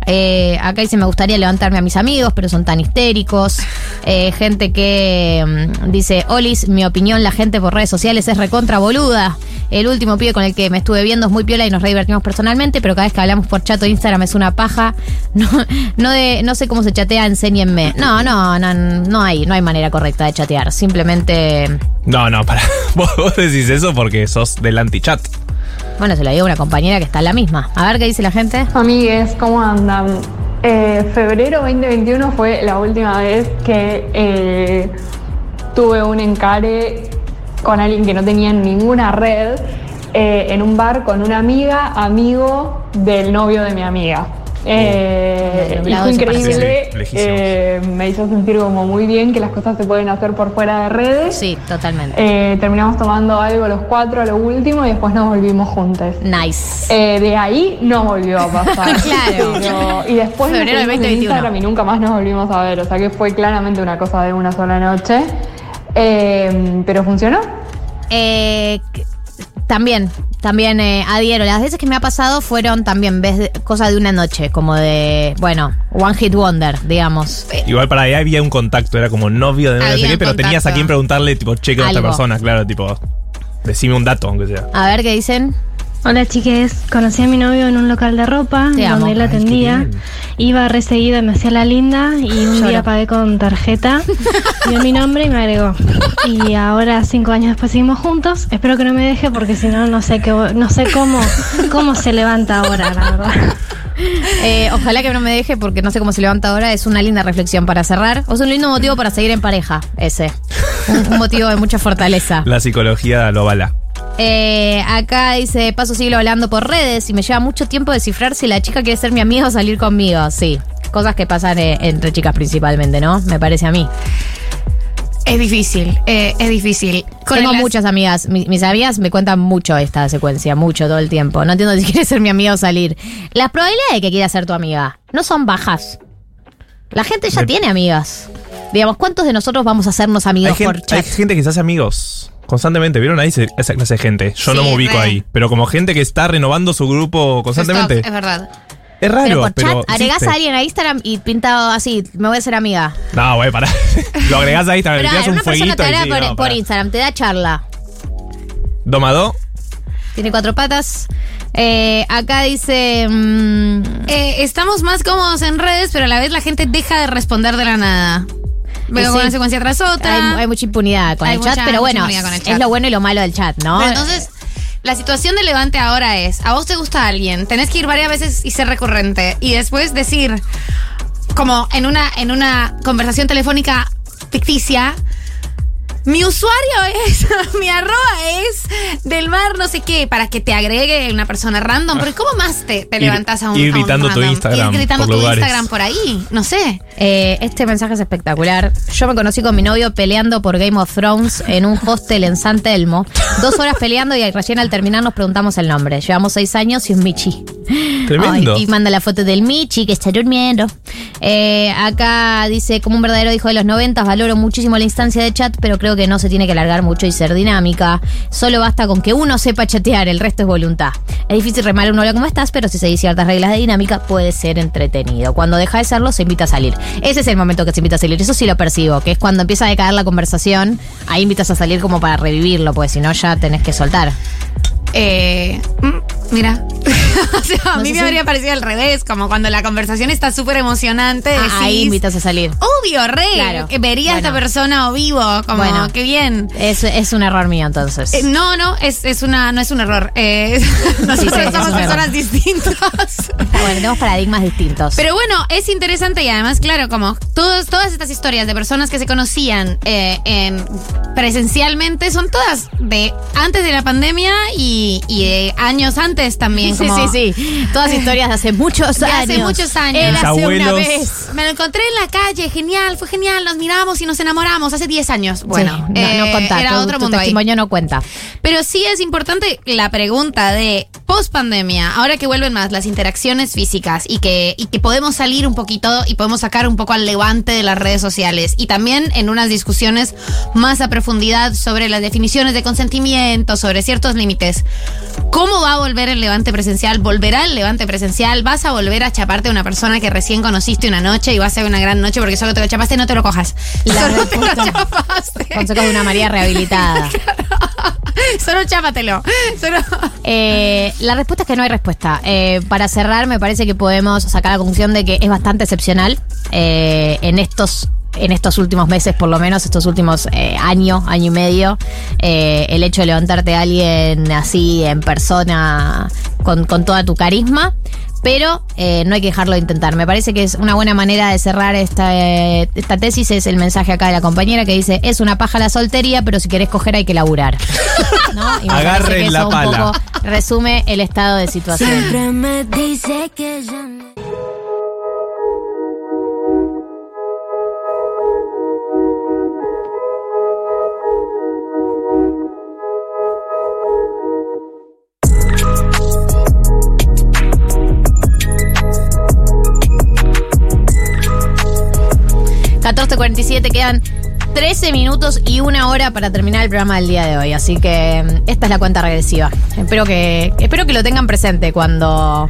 Eh, acá dice, me gustaría levantarme a mis amigos, pero son tan histéricos. Eh, gente que mm, dice, Olis, mi opinión, la gente por redes sociales es recontra boluda. El último pibe con el que me estuve viendo es muy piola y nos re divertimos personalmente, pero cada vez que hablamos por chat o Instagram es una paja. No, no, de, no sé cómo se chatea, enséñenme. No, no, no, no hay, no hay manera correcta de chatear. Simplemente, No, no, para. Vos, vos decís eso porque sos del anti-chat. Bueno, se lo digo a una compañera que está en la misma. A ver qué dice la gente. Amigues, ¿cómo andan? Eh, febrero 2021 fue la última vez que eh, tuve un encare con alguien que no tenía ninguna red eh, en un bar con una amiga, amigo del novio de mi amiga. Eh, fue increíble. Sí. Eh, me hizo sentir como muy bien que las cosas se pueden hacer por fuera de redes. Sí, totalmente. Eh, terminamos tomando algo los cuatro a lo último y después nos volvimos juntos. Nice. Eh, de ahí no volvió a pasar. Claro. Pero- y después Febrero del seguimos en 2021. Instagram y nunca más nos volvimos a ver. O sea que fue claramente una cosa de una sola noche. Pero funcionó. Eh, también, también eh, adhiero. Las veces que me ha pasado fueron también vez de- cosa de una noche, como de, bueno, One Hit Wonder, digamos. Igual para ahí había un contacto, era como novio de no sé qué, pero tenías a quien preguntarle, tipo, cheque a otra Algo. persona, claro, tipo, decime un dato, aunque sea. A ver qué dicen. Hola chiques, conocí a mi novio en un local de ropa Te amo. donde él atendía. Iba re seguido y me hacía la linda y un Lloro. día pagué con tarjeta, vio mi nombre y me agregó. Y ahora cinco años después seguimos juntos. Espero que no me deje porque si no no sé qué, voy- no sé cómo cómo se levanta ahora, la verdad. Eh, ojalá que no me deje porque no sé cómo se levanta ahora. Es una linda reflexión para cerrar. O es un lindo motivo para seguir en pareja, ese. Un, un motivo de mucha fortaleza. La psicología lo bala. Eh, acá dice, paso siglo hablando por redes y me lleva mucho tiempo descifrar si la chica quiere ser mi amiga o salir conmigo. Sí, cosas que pasan eh, entre chicas principalmente, ¿no? Me parece a mí. Es difícil, eh, es difícil. Con Tengo muchas amigas, mi- mis amigas me cuentan mucho esta secuencia, mucho todo el tiempo. No entiendo si quiere ser mi amiga o salir. Las probabilidades de que quiera ser tu amiga no son bajas. La gente ya Me- tiene amigas. Digamos, ¿cuántos de nosotros vamos a hacernos Hay amigos por gente, hay chat? gente que se hace amigos constantemente, ¿vieron ahí esa clase de gente? Yo no me ubico re. ahí, pero como gente que está renovando su grupo constantemente. Stop, es verdad. Es raro, Pero por pero. chat, agregás existe. a alguien a Instagram y pintado así, me voy a ser amiga. No, güey, pará. Lo agregás ahí, Pero tiras un una persona fueguito te y agrega sí, por, no, por pará. Instagram, te da charla. Domado, Tiene cuatro patas. Eh, acá dice. mm, Eh, estamos más cómodos en redes, pero a la vez la gente deja de responder de la nada. Veo sí. una secuencia tras otra. hay, hay mucha impunidad con Hay el chat, pero bueno, es lo bueno y lo malo del chat, ¿no? Pero entonces, la situación de levante ahora es, a vos te gusta alguien, tenés que ir varias veces y ser recurrente. Y después decir, como en una, en una conversación telefónica ficticia, mi usuario es, mi arroba es del mar no sé qué, para que te agregue una persona random. Pero ¿cómo más te, te Ir- levantas a un ir gritando tu random? Instagram Ir gritando por tu lugares. Instagram por ahí, no sé. Eh, este mensaje es espectacular. Yo me conocí con mi novio peleando por Game of Thrones en un hostel en San Telmo. Dos horas peleando y recién al terminar nos preguntamos el nombre. Llevamos seis años y un Michi. Tremendo. Ay, y manda la foto del Michi que está durmiendo. Eh, acá dice, como un verdadero hijo de los noventas, valoro muchísimo la instancia de chat, pero creo que no se tiene que alargar mucho y ser dinámica. Solo basta con que uno sepa chatear, el resto es voluntad. Es difícil remar un hola, ¿cómo estás? Pero si seguís ciertas reglas de dinámica, puede ser entretenido. Cuando deja de serlo, se invita a salir. Ese es el momento que se invita a salir. Eso sí lo percibo, que es cuando empieza a decaer la conversación, ahí invitas a salir como para revivirlo, pues si no ya tenés que soltar. Eh, mm, mira. o sea, a No mí me si- habría parecido al revés, como cuando la conversación está súper emocionante. Ah, ahí invitas a salir. Obvio, re. Claro. que Vería a esta persona o vivo, como Bueno. qué bien. Es, es un error mío entonces. Eh, no, no, es, es una, no es un error. Eh, nosotros sí, somos error. personas distintas. Bueno, tenemos paradigmas distintos. Pero bueno, es interesante y además, claro, como todos, todas estas historias de personas que se conocían eh, en- presencialmente son todas de antes de la pandemia y, y de años antes también. Sí, como- sí, sí. Todas historias de hace muchos De años. hace muchos años. Él hace una vez. Me lo encontré en la calle, genial, fue genial, nos miramos y nos enamoramos hace 10 años. Bueno, Sí, no, no eh, contá, era tu- otro tu mundo ahí. no cuenta. Pero sí es importante la pregunta de post pandemia, ahora que vuelven más las interacciones físicas y que, y que podemos salir un poquito y podemos sacar un poco al levante de las redes sociales y también en unas discusiones más a profundidad sobre las definiciones de consentimiento, sobre ciertos límites. ¿Cómo va a volver el levante presencial? ¿Volverá el levante presencial? ¿Vas a volver a chaparte a una persona que recién conociste una noche y va a ser una gran noche porque solo te lo chapaste? No te lo cojas. La solo te lo chapaste. Consejos de una María rehabilitada. Solo chápatelo. Solo... Eh, la respuesta es que no hay respuesta. Eh, para cerrar, me parece que podemos sacar la conclusión de que es bastante excepcional eh, en estos. En estos últimos meses, por lo menos, estos últimos eh, año, año y medio, eh, el hecho de levantarte a alguien así en persona con, con toda tu carisma, pero eh, no hay que dejarlo de intentar. Me parece que es una buena manera de cerrar esta, eh, esta tesis, es el mensaje acá de la compañera que dice, es una paja la soltería, pero si querés coger hay que laburar. ¿No? Y me parece Agarren que la eso un pala. poco resume el estado de situación. Siempre me dice que ya no. 11.47, quedan 13 minutos y una hora para terminar el programa del día de hoy. Así que mm, esta es la cuenta regresiva. Espero que, espero que lo tengan presente cuando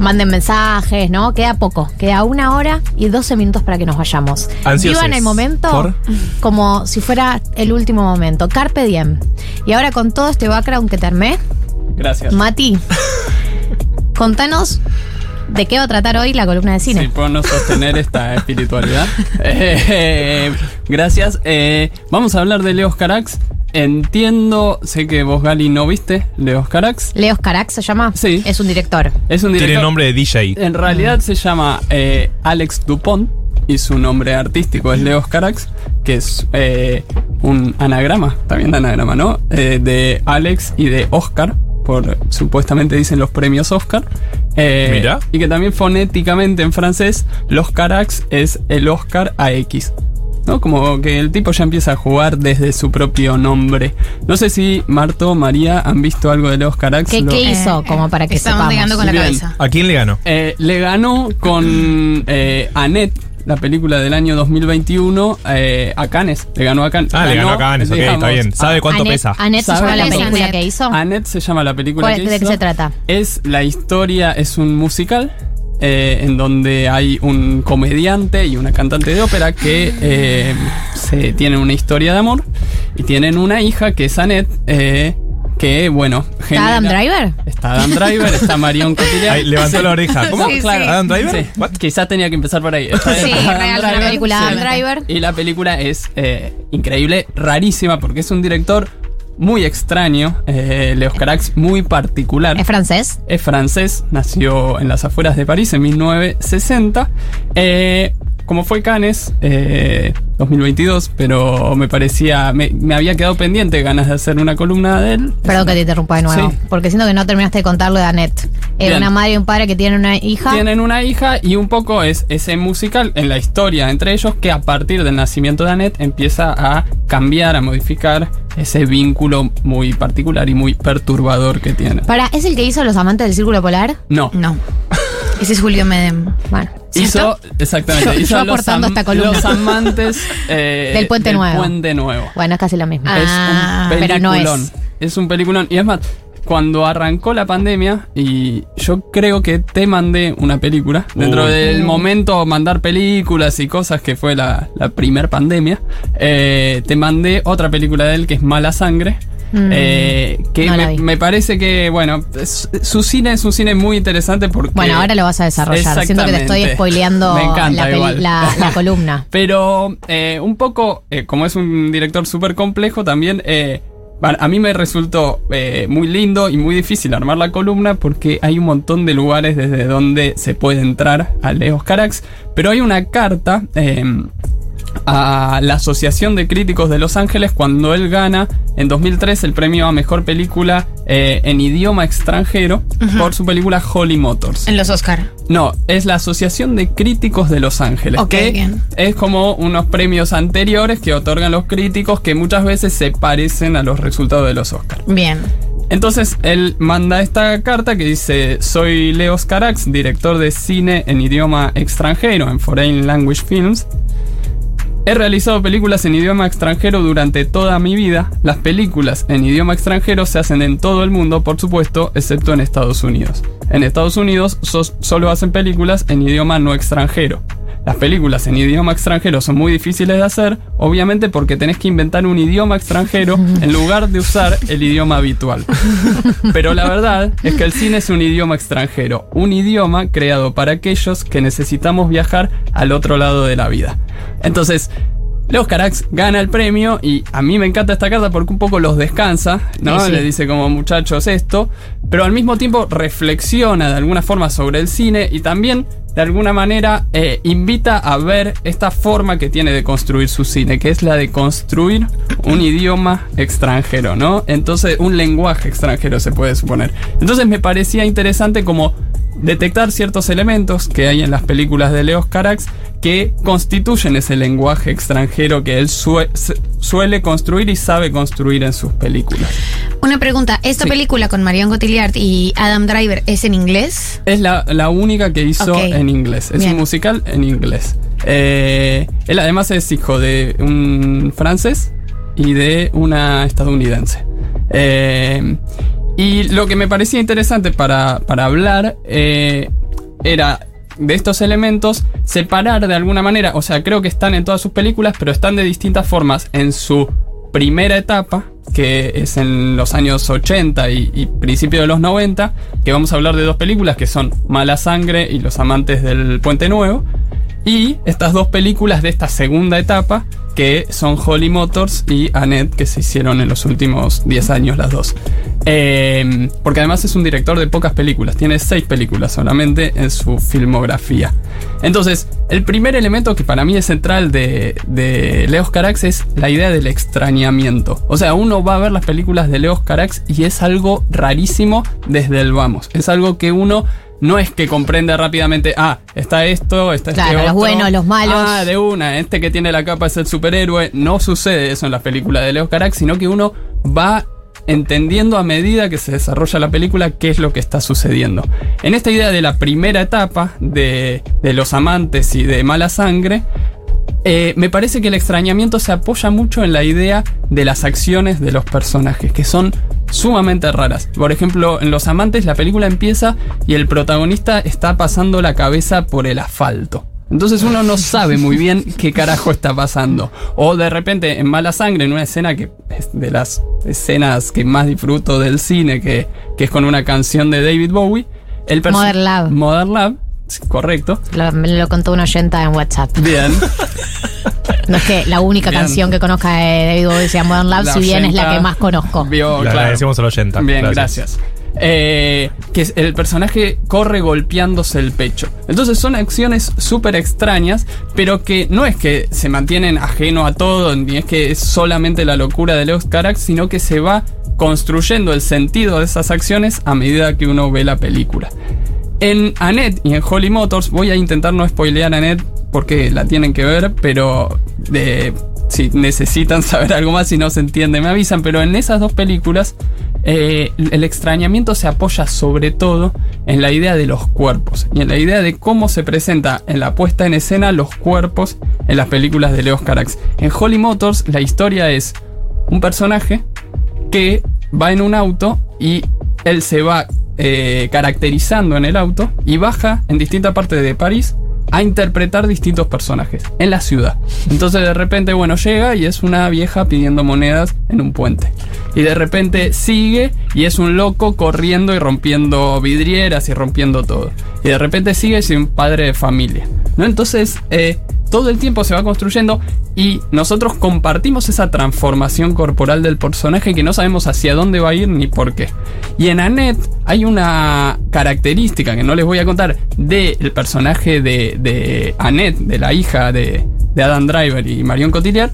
manden mensajes, ¿no? Queda poco. Queda una hora y 12 minutos para que nos vayamos. Ansiosos. Vivan el momento ¿Por? como si fuera el último momento. Carpe diem. Y ahora con todo este background que te armé, Gracias. Mati, contanos de qué va a tratar hoy la columna de cine. Sí, por no sostener esta espiritualidad. Eh, gracias. Eh, vamos a hablar de Leos Carax. Entiendo, sé que vos, Gali, no viste Leos Carax. Leos Carax se llama. Sí. Es un director. Es un director. Tiene nombre de DJ. En realidad se llama eh, Alex Dupont y su nombre artístico es Leos Carax, que es eh, un anagrama, también de anagrama, ¿no? Eh, de Alex y de Oscar, por supuestamente dicen los premios Oscar. Eh, Mira. Y que también fonéticamente en francés, los Carax es el Oscar AX. ¿No? Como que el tipo ya empieza a jugar desde su propio nombre. No sé si Marto, María han visto algo de Leos Carax. ¿Qué, Lo- qué hizo? como para que Estamos sepamos. llegando con la Bien. cabeza. ¿A quién le ganó? Eh, le ganó con eh, Annette, la película del año 2021, eh, a Cannes. Le ganó a Cannes. Ah, le ganó a Cannes, ok, está bien. ¿Sabe cuánto Annette- pesa? Annette se ¿Sabe llama la película que hizo. Annette se llama la película ¿Cuál- que ¿De qué hizo. se trata? Es la historia, es un musical. eh, en donde hay un comediante y una cantante de ópera que eh, se tienen una historia de amor y tienen una hija que es Annette eh, que bueno ¿Está Adam Driver? Está Adam Driver, está Marion Cotillard. Ahí, levantó la oreja. ¿Cómo? Sí, claro. ¿Adam Driver? Sí. Quizás tenía que empezar por ahí. Está Sí, Adam real, la película Adam Driver. Y la película es eh, increíble, rarísima, porque es un director muy extraño. Eh, Leos Carax, muy particular. ¿Es francés? Es francés, nació en las afueras de París en 1960. Eh, como fue Cannes, eh, 2022, pero me parecía, me, me había quedado pendiente ganas de hacer una columna de él. Perdón que te interrumpa de nuevo. Sí. Porque siento que no terminaste de contarlo de Annette. Bien. una madre y un padre que tienen una hija. Tienen una hija y un poco es ese musical en la historia entre ellos que a partir del nacimiento de Annette empieza a cambiar, a modificar ese vínculo muy particular y muy perturbador que tiene. Para, ¿es el que hizo Los Amantes del Círculo Polar? No. No. Ese es Julio Medem. Bueno. Hizo, exactamente, hizo yo los, aportando am- esta columna. los amantes eh, Del Puente Nuevo. Puente Nuevo. Bueno, es casi lo mismo. es Ah, un pero no peliculón. es. Es un peliculón. Y es más, cuando arrancó la pandemia, y yo creo que te mandé una película, dentro del momento mandar películas y cosas que fue la, la primer pandemia, eh, te mandé otra película de él que es Mala Sangre. Mm. eh, que No me, parece que, bueno, su cine es un cine muy interesante porque... Bueno, ahora lo vas a desarrollar. Siento que te estoy spoileando la, columna. Pero eh, un poco, eh, como es un director súper complejo, también a mí me resultó muy lindo y muy difícil armar la columna porque hay un montón de lugares desde donde se puede entrar a Leos Carax. Pero hay una carta a la Asociación de Críticos de Los Ángeles cuando él gana en 2003 el premio a Mejor Película eh, en idioma extranjero por su película Holly Motors. En los Oscar. No, es la Asociación de Críticos de Los Ángeles. Ok, que bien. Es como unos premios anteriores que otorgan los críticos que muchas veces se parecen a los resultados de los Oscars. Bien. Entonces él manda esta carta que dice: Soy Leos Carax, director de cine en idioma extranjero, en Foreign Language Films. He realizado películas en idioma extranjero durante toda mi vida. Las películas en idioma extranjero se hacen en todo el mundo, por supuesto, excepto en Estados Unidos. En Estados Unidos solo hacen películas en idioma no extranjero. Las películas en idioma extranjero son muy difíciles de hacer, obviamente porque tenés que inventar un idioma extranjero en lugar de usar el idioma habitual. Pero la verdad es que el cine es un idioma extranjero, un idioma creado para aquellos que necesitamos viajar al otro lado de la vida. Entonces, Leos Carax gana el premio y a mí me encanta esta carta porque un poco los descansa, ¿no? Sí, sí. Le dice como muchachos esto, pero al mismo tiempo reflexiona de alguna forma sobre el cine y también de alguna manera eh, invita a ver esta forma que tiene de construir su cine, que es la de construir un idioma extranjero, ¿no? Entonces, un lenguaje extranjero se puede suponer. Entonces me parecía interesante como detectar ciertos elementos que hay en las películas de Leos Carax que constituyen ese lenguaje extranjero que él sue- suele construir y sabe construir en sus películas. Una pregunta. ¿Esta Sí. película con Marion Cotillard y Adam Driver es en inglés? Es la, la única que hizo en inglés. Es Bien. un musical en inglés. Eh, Él además es hijo de un francés y de una estadounidense. Eh, y lo que me parecía interesante para, para hablar eh, era de estos elementos separar de alguna manera, o sea, creo que están en todas sus películas, pero están de distintas formas en su primera etapa, que es en los años 80 y, y principio de los 90, que vamos a hablar de dos películas que son Mala Sangre y Los Amantes del Puente Nuevo, y estas dos películas de esta segunda etapa, que son Holly Motors y Annette, que se hicieron en los últimos 10 años las dos. Eh, porque además es un director de pocas películas, tiene 6 películas solamente en su filmografía. Entonces, el primer elemento que para mí es central de, de Leos Carax es la idea del extrañamiento. O sea, uno va a ver las películas de Leos Carax y es algo rarísimo desde el vamos. Es algo que uno no es que comprenda rápidamente, ah, está esto, está Claro, este los otro. buenos, los malos. Ah, de una, este que tiene la capa es el superhéroe. No sucede eso en las películas de Leo Carax, sino que uno va entendiendo a medida que se desarrolla la película qué es lo que está sucediendo. En esta idea de la primera etapa de, de los amantes y de mala sangre, eh, me parece que el extrañamiento se apoya mucho en la idea de las acciones de los personajes, que son sumamente raras. Por ejemplo, en Los Amantes la película empieza y el protagonista está pasando la cabeza por el asfalto. Entonces uno no sabe muy bien qué carajo está pasando. O de repente en Mala Sangre, en una escena que es de las escenas que más disfruto del cine, que, que es con una canción de David Bowie. El Modern Love. Modern Love, correcto. Lo, me lo contó una oyenta en WhatsApp. Bien. No es que la única Bien. canción que conozca de David Bowie sea Modern Love, La si bien es la que más conozco. Vio, Le claro. agradecemos al oyenta. Bien, Gracias. gracias. Eh, que el personaje corre golpeándose el pecho. Entonces son acciones súper extrañas, pero que no es que se mantienen ajeno a todo, ni es que es solamente la locura de Leos Carax, sino que se va construyendo el sentido de esas acciones a medida que uno ve la película. En Annette y en Holly Motors, voy a intentar no spoilear a Annette porque la tienen que ver, pero si necesitan saber algo más, si no se entiende, me avisan. Pero en esas dos películas, eh, el extrañamiento se apoya sobre todo en la idea de los cuerpos y en la idea de cómo se presenta en la puesta en escena los cuerpos en las películas de Leos Carax. En Holly Motors, la historia es un personaje que va en un auto y él se va eh, caracterizando en el auto y baja en distintas partes de París a interpretar distintos personajes en la ciudad. Entonces de repente, bueno, llega y es una vieja pidiendo monedas en un puente. Y de repente sigue y es un loco corriendo y rompiendo vidrieras y rompiendo todo. Y de repente sigue un padre de familia. ¿no? Entonces, eh, todo el tiempo se va construyendo y nosotros compartimos esa transformación corporal del personaje que no sabemos hacia dónde va a ir ni por qué. Y en Annette hay una característica que no les voy a contar del personaje de, de Annette, de la hija de, de Adam Driver y Marion Cotillard,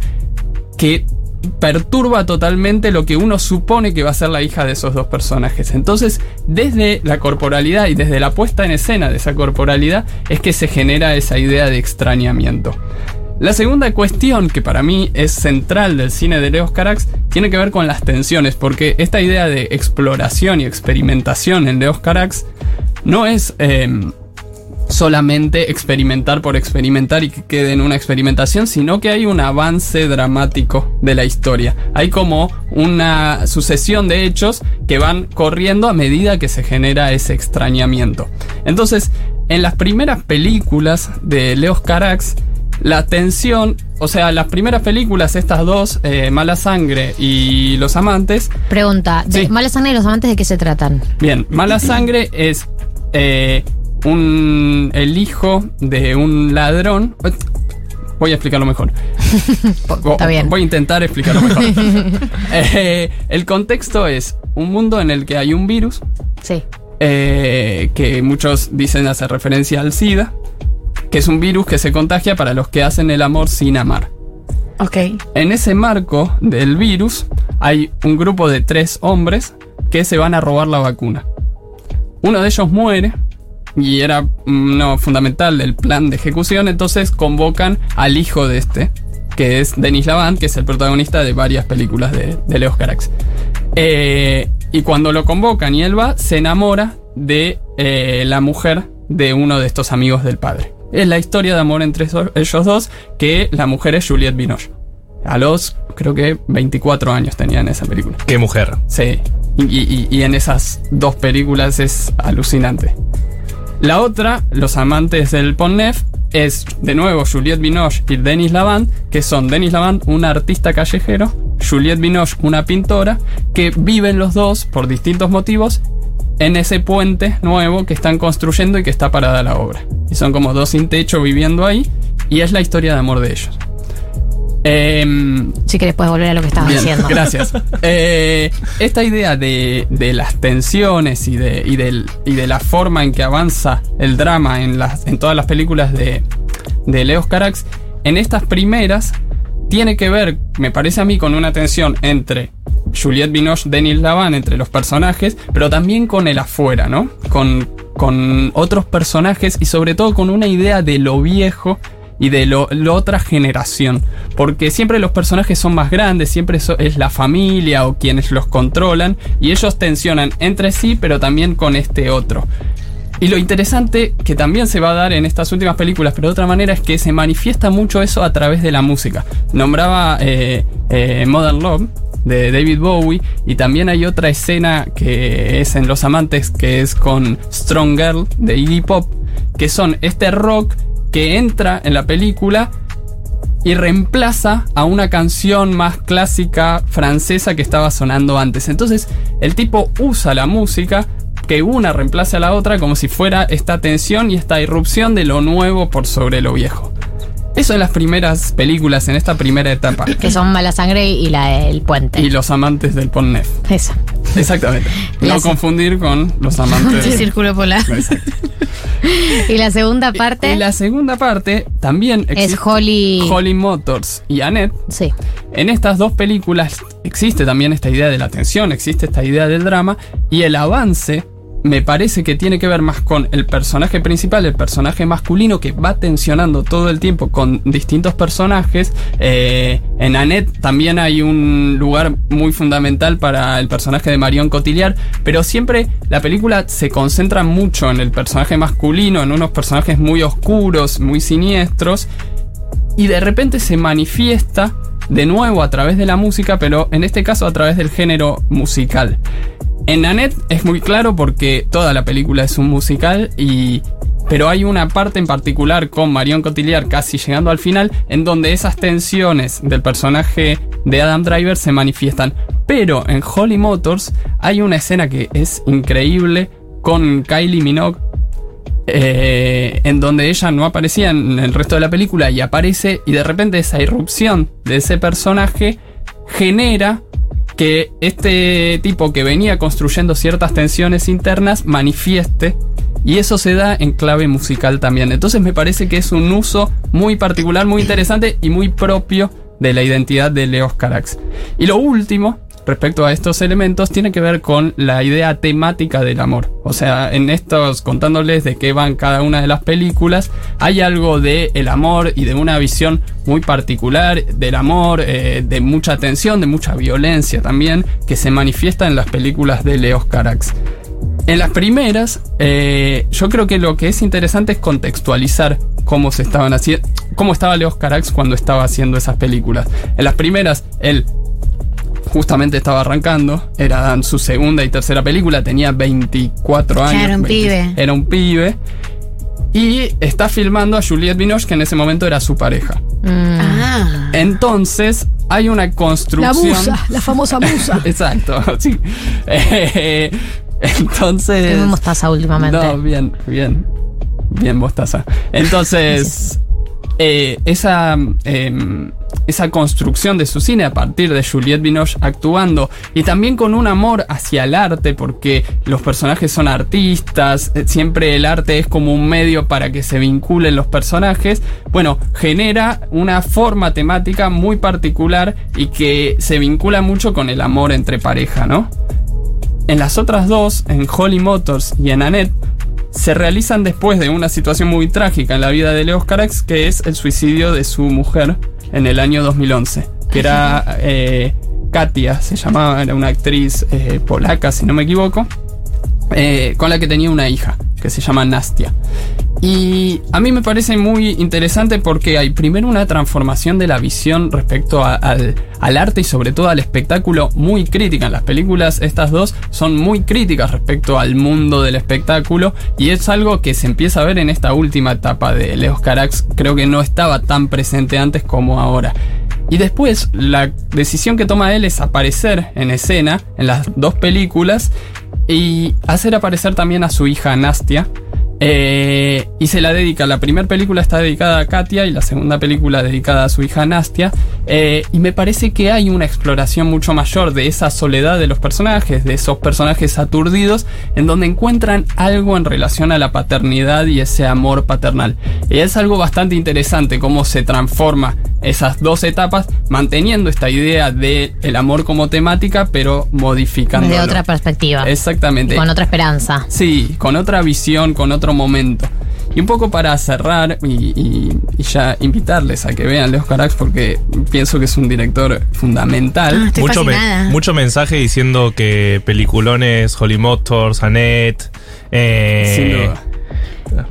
que perturba totalmente lo que uno supone que va a ser la hija de esos dos personajes. Entonces, desde la corporalidad y desde la puesta en escena de esa corporalidad es que se genera esa idea de extrañamiento. La segunda cuestión que para mí es central del cine de Leos Carax tiene que ver con las tensiones, porque esta idea de exploración y experimentación en Leos Carax no es em, solamente experimentar por experimentar y que quede en una experimentación, sino que hay un avance dramático de la historia. Hay como una sucesión de hechos que van corriendo a medida que se genera ese extrañamiento. Entonces, en las primeras películas de Leos Carax, la tensión, o sea, las primeras películas, estas dos, eh, Mala Sangre y Los Amantes, Pregunta, ¿de Sí. Mala Sangre y los amantes de qué se tratan? Bien, Mala Sangre es eh, un, el hijo de un ladrón. Voy a explicarlo mejor. Está bien. Voy a intentar explicarlo mejor. Eh, el contexto es un mundo en el que hay un virus. Sí. eh, que muchos dicen hacer referencia al SIDA. Que es un virus que se contagia para los que hacen el amor sin amar. Ok. En ese marco del virus hay un grupo de tres hombres que se van a robar la vacuna. Uno de ellos muere y era mm, no, fundamental el plan de ejecución, entonces convocan al hijo de este, que es Denis Lavant, que es el protagonista de varias películas de, de Leos Carax. Eh, y cuando lo convocan y él va, se enamora de eh, la mujer de uno de estos amigos del padre. es la historia de amor entre eso- ellos dos, que la mujer es Juliette Binoche. A los, creo que 24 años tenía en esa película. Qué mujer. Sí, y, y- y en esas dos películas es alucinante. La otra, Los amantes del Pont-Neuf, es de nuevo Juliette Binoche y Denis Lavant, que son Denis Lavant, un artista callejero, Juliette Binoche, una pintora, que viven los dos por distintos motivos en ese puente nuevo que están construyendo y que está parada la obra. Y son como dos sin techo viviendo ahí, y es la historia de amor de ellos. Em, Si querés puedes volver a lo que estabas Bien, diciendo. Gracias. Eh, esta idea de, de las tensiones y de, y, del- y de la forma en que avanza el drama en, las, en todas las películas de, de Leos Carax, en estas primeras tiene que ver, me parece a mí, con una tensión entre Juliette Binoche, Denis Lavant, entre los personajes, pero también con el afuera, ¿no? Con, con otros personajes y sobre todo con una idea de lo viejo y de lo, la otra generación. Porque siempre los personajes son más grandes, siempre es la familia o quienes los controlan y ellos tensionan entre sí, pero también con este otro. Y lo interesante que también se va a dar en estas últimas películas, pero de otra manera, es que se manifiesta mucho eso a través de la música. Nombraba eh, eh, Modern Love de David Bowie y también hay otra escena que es en Los Amantes que es con Strong Girl de Iggy Pop, que son este rock que entra en la película y reemplaza a una canción más clásica francesa que estaba sonando antes. Entonces el tipo usa la música que una reemplace a la otra como si fuera esta tensión y esta irrupción de lo nuevo por sobre lo viejo. Eso en las primeras películas, en esta primera etapa. Que son Mala Sangre y la El Puente. Y los amantes del Pont Neuf. Esa. Exactamente. No confundir con los amantes del Círculo Polar. Exacto. y la segunda parte Y la segunda parte también es Holly. Holly Motors y Annette. Sí. En estas dos películas existe también esta idea de la tensión, existe esta idea del drama y el avance me parece que tiene que ver más con el personaje principal, el personaje masculino que va tensionando todo el tiempo con distintos personajes. Eh, en Annette también hay un lugar muy fundamental para el personaje de Marion Cotillard, pero siempre la película se concentra mucho en el personaje masculino, en unos personajes muy oscuros, muy siniestros, y de repente se manifiesta de nuevo a través de la música, pero en este caso a través del género musical. En Annette es muy claro porque toda la película es un musical y pero hay una parte en particular con Marion Cotillard casi llegando al final en donde esas tensiones del personaje de Adam Driver se manifiestan. Pero en Holly Motors hay una escena que es increíble con Kylie Minogue eh, en donde ella no aparecía en el resto de la película y aparece y de repente esa irrupción de ese personaje genera que este tipo que venía construyendo ciertas tensiones internas manifieste y eso se da en clave musical también. Entonces me parece que es un uso muy particular, muy interesante y muy propio de la identidad de Leos Carax. Y lo último, respecto a estos elementos, tiene que ver con la idea temática del amor. O sea, en estos, contándoles de qué van cada una de las películas, hay algo de el amor y de una visión muy particular del amor, eh, de mucha tensión, de mucha violencia también, que se manifiesta en las películas de Leos Carax. En las primeras, eh, yo creo que lo que es interesante es contextualizar cómo se estaban haciendo, cómo estaba Leos Carax cuando estaba haciendo esas películas. En las primeras, él justamente estaba arrancando, era su segunda y tercera película, tenía 24 Ya años. era un 20 pibe. Era un pibe. Y está filmando a Juliette Binoche, que en ese momento era su pareja. Ah. Entonces, hay una La construcción. musa, la famosa musa. Exacto, sí. Eh, entonces. Muy mostaza últimamente. No, bien, bien. Bien, mostaza. Entonces, eh, esa, eh, esa construcción de su cine a partir de Juliette Binoche actuando y también con un amor hacia el arte, porque los personajes son artistas, eh, siempre el arte es como un medio para que se vinculen los personajes, bueno, genera una forma temática muy particular y que se vincula mucho con el amor entre pareja, ¿no? En las otras dos, en Holly Motors y en Annette, se realizan después de una situación muy trágica en la vida de Leos Carax, que es el suicidio de su mujer en el año 2011, que era eh, Katia, se llamaba, era una actriz eh, polaca, si no me equivoco, eh, con la que tenía una hija, que se llama Nastia. Y a mí me parece muy interesante porque hay primero una transformación de la visión respecto al, al arte y sobre todo al espectáculo muy crítica. En las películas estas dos son muy críticas respecto al mundo del espectáculo y es algo que se empieza a ver en esta última etapa de Leos Carax. Creo que no estaba tan presente antes como ahora. Y después la decisión que toma él es aparecer en escena en las dos películas y hacer aparecer también a su hija Nastia. Eh, y se la dedica. La primera película está dedicada a Katia y la segunda película dedicada a su hija Nastia. Eh, y me parece que hay una exploración mucho mayor de esa soledad de los personajes, de esos personajes aturdidos, en donde encuentran algo en relación a la paternidad y ese amor paternal. Y es algo bastante interesante cómo se transforma esas dos etapas, manteniendo esta idea de el amor como temática, pero modificando. Desde otra perspectiva. Exactamente. Con otra esperanza. Sí, con otra visión, con otro momento. Y un poco para cerrar y, y- y ya invitarles a que vean Leos Carax porque pienso que es un director fundamental. mucho, me- mucho mensaje diciendo que peliculones, Holly Motors, Annette. Eh, Sin duda.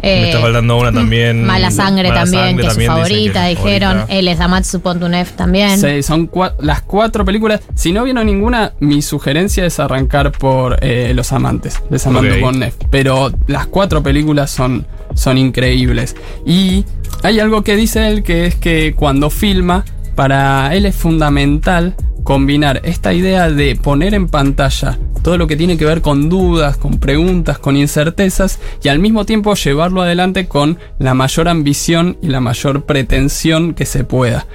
Eh, me está faltando una también. Mala sangre Mala también, Sangre que es su también favorita, dijeron. favorita. Él es Amatsu Pontunef también. Sí, son cua- las cuatro películas. Si no vieron ninguna, mi sugerencia es arrancar por eh, Los Amantes, de Samantha Ok. Bonnef. Pero las cuatro películas son, son increíbles. Y hay algo que dice él que es que cuando filma, para él es fundamental combinar esta idea de poner en pantalla todo lo que tiene que ver con dudas, con preguntas, con incertezas y al mismo tiempo llevarlo adelante con la mayor ambición y la mayor pretensión que se pueda.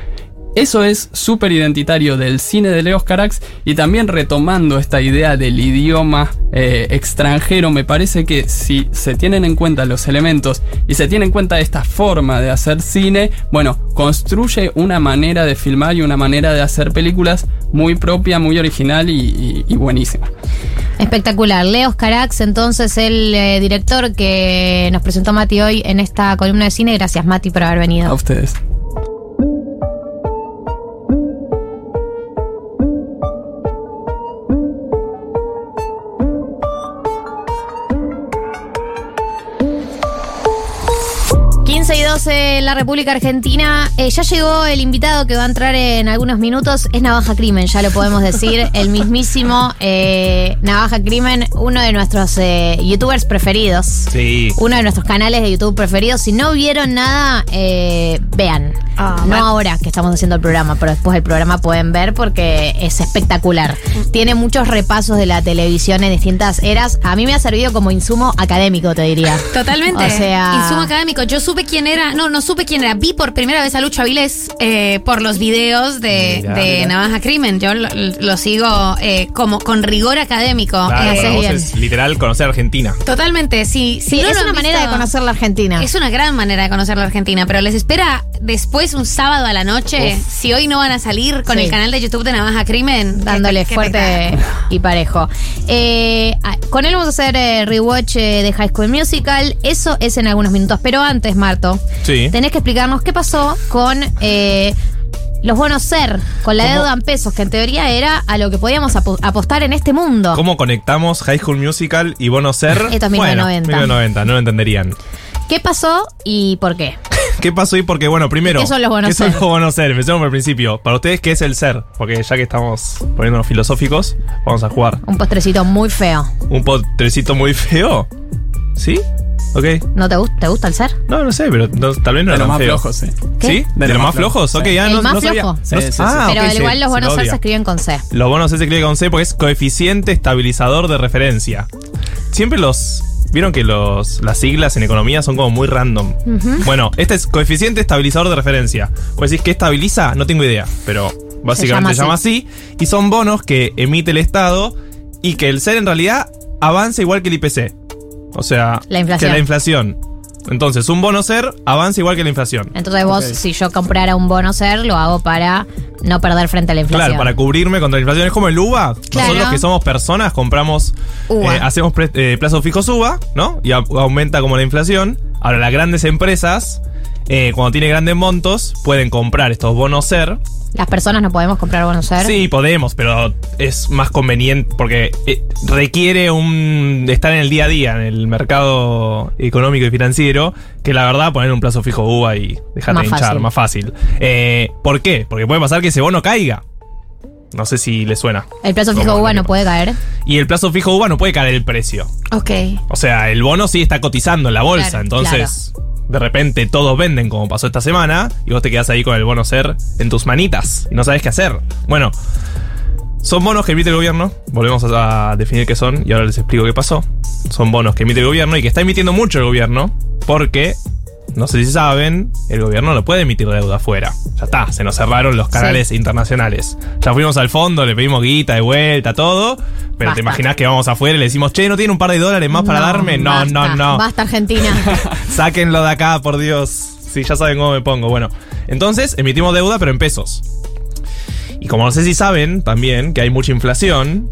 Eso es súper identitario del cine de Leos Carax y también retomando esta idea del idioma eh, extranjero, me parece que si se tienen en cuenta los elementos y se tiene en cuenta esta forma de hacer cine, bueno, construye una manera de filmar y una manera de hacer películas muy propia, muy original y, y- y buenísima. Espectacular. Leos Carax, entonces, el eh, director que nos presentó Mati hoy en esta columna de cine. Gracias, Mati, por haber venido. A ustedes. Quince y 12 en la República Argentina. Eh, ya llegó el invitado que va a entrar en algunos minutos. Es Navaja Crimen, ya lo podemos decir. el mismísimo eh, Navaja Crimen, uno de nuestros eh, youtubers preferidos. Sí. Uno de nuestros canales de YouTube preferidos. Si no vieron nada, eh, vean. no bueno. ahora que estamos haciendo el programa, pero después del programa pueden ver porque es espectacular. Tiene muchos repasos de la televisión en distintas eras. A mí me ha servido como insumo académico, te diría. Totalmente. O sea. Insumo académico. Yo supe quién era. No, no supe quién era. Vi por primera vez a Lucho Avilés eh, por los videos de, Mirá, de mirá. Navaja Crimen. Yo lo, lo sigo eh, como con rigor académico. Claro, Eh, para vos es literal conocer Argentina. Totalmente, sí. Sí, no es una manera visto- de conocer la Argentina. Es una gran manera de conocer la Argentina, pero les espera después un sábado a la noche. Uf. Si hoy no van a salir con Sí. el canal de YouTube de Navaja Crimen, dándole qué- fuerte y parejo. Eh, ah, con él vamos a hacer eh, rewatch de High School Musical. Eso es en algunos minutos. Pero antes, Marto, Sí. tenés que explicarnos qué pasó con eh, los bonos ser, con la ¿Cómo? deuda en pesos, que en teoría era a lo que podíamos apo- apostar en este mundo. ¿Cómo conectamos High School Musical y Bono Ser? Esto es Bueno, 1990. 1990, no lo entenderían. ¿Qué pasó y por qué? ¿Qué pasó ahí? Porque, bueno, primero. ¿Qué son los bonos ¿Qué son ser? los bonos ser? Empecemos por el principio. Para ustedes, ¿qué es el ser? Porque ya que estamos poniéndonos filosóficos, vamos a jugar. Un postrecito muy feo. Un potrecito muy feo. ¿Sí? Ok. ¿No te, gusta, te gusta el ser? No, no sé, pero no- tal vez no De era los tan más feo. flojos, sí. ¿Qué? ¿Sí? ¿De, los más flojos? Ok, ya ¿El no, más no sabía. flojo? No- Sí, sí, sí. ah, Pero ok, igual se- los se bonos lo ser se odia. escriben con C. Los bonos se escribe con C porque es coeficiente estabilizador de referencia. Siempre los. Vieron que los, las siglas en economía son como muy random. Ujú. Bueno, este es coeficiente estabilizador de referencia. Vos decís que estabiliza, no tengo idea, pero básicamente Se se llama llama, así. Y son bonos que emite el Estado y que el ser en realidad avanza igual que el IPC. O sea, La inflación. que la inflación. Entonces, un bono ser avanza igual que la inflación. Entonces vos, si yo comprara un bono ser, lo hago para no perder frente a la inflación. Claro, para cubrirme contra la inflación. Es como el UVA. Claro. Nosotros que somos personas compramos, eh, hacemos eh, plazos fijos UVA, ¿no? Y au- aumenta como la inflación. Ahora, las grandes empresas eh, cuando tiene grandes montos, pueden comprar estos bonos SER. Las personas no podemos comprar bonos SER. Sí, podemos, pero es más conveniente porque eh, requiere un estar en el día a día, en el mercado económico y financiero, que la verdad poner un plazo fijo UVA y dejarte hinchar, fácil. más fácil. Eh, ¿Por qué? Porque puede pasar que ese bono caiga. No sé si le suena. El plazo fijo el no puede caer. Y el plazo fijo UVA no puede caer el precio. Ok. O sea, el bono sí está cotizando en la bolsa, Claro, entonces de repente todos venden como pasó esta semana y vos te quedás ahí con el bono ser en tus manitas y no sabes qué hacer. Bueno, son bonos que emite el gobierno, volvemos a, definir qué son y ahora les explico qué pasó. Son bonos que emite el gobierno y que está emitiendo mucho el gobierno porque, no sé si saben, el gobierno no puede emitir deuda afuera. Ya está, se nos cerraron los canales internacionales. Ya fuimos al fondo, le pedimos guita de vuelta, todo, pero Basta. te imaginas que vamos afuera y le decimos, che, ¿no tiene un par de dólares más para darme? No, basta, no, no. Basta, Argentina. Sáquenlo de acá, por Dios. Sí, ya saben cómo me pongo. Bueno, entonces emitimos deuda, pero en pesos. Y como no sé si saben también que hay mucha inflación,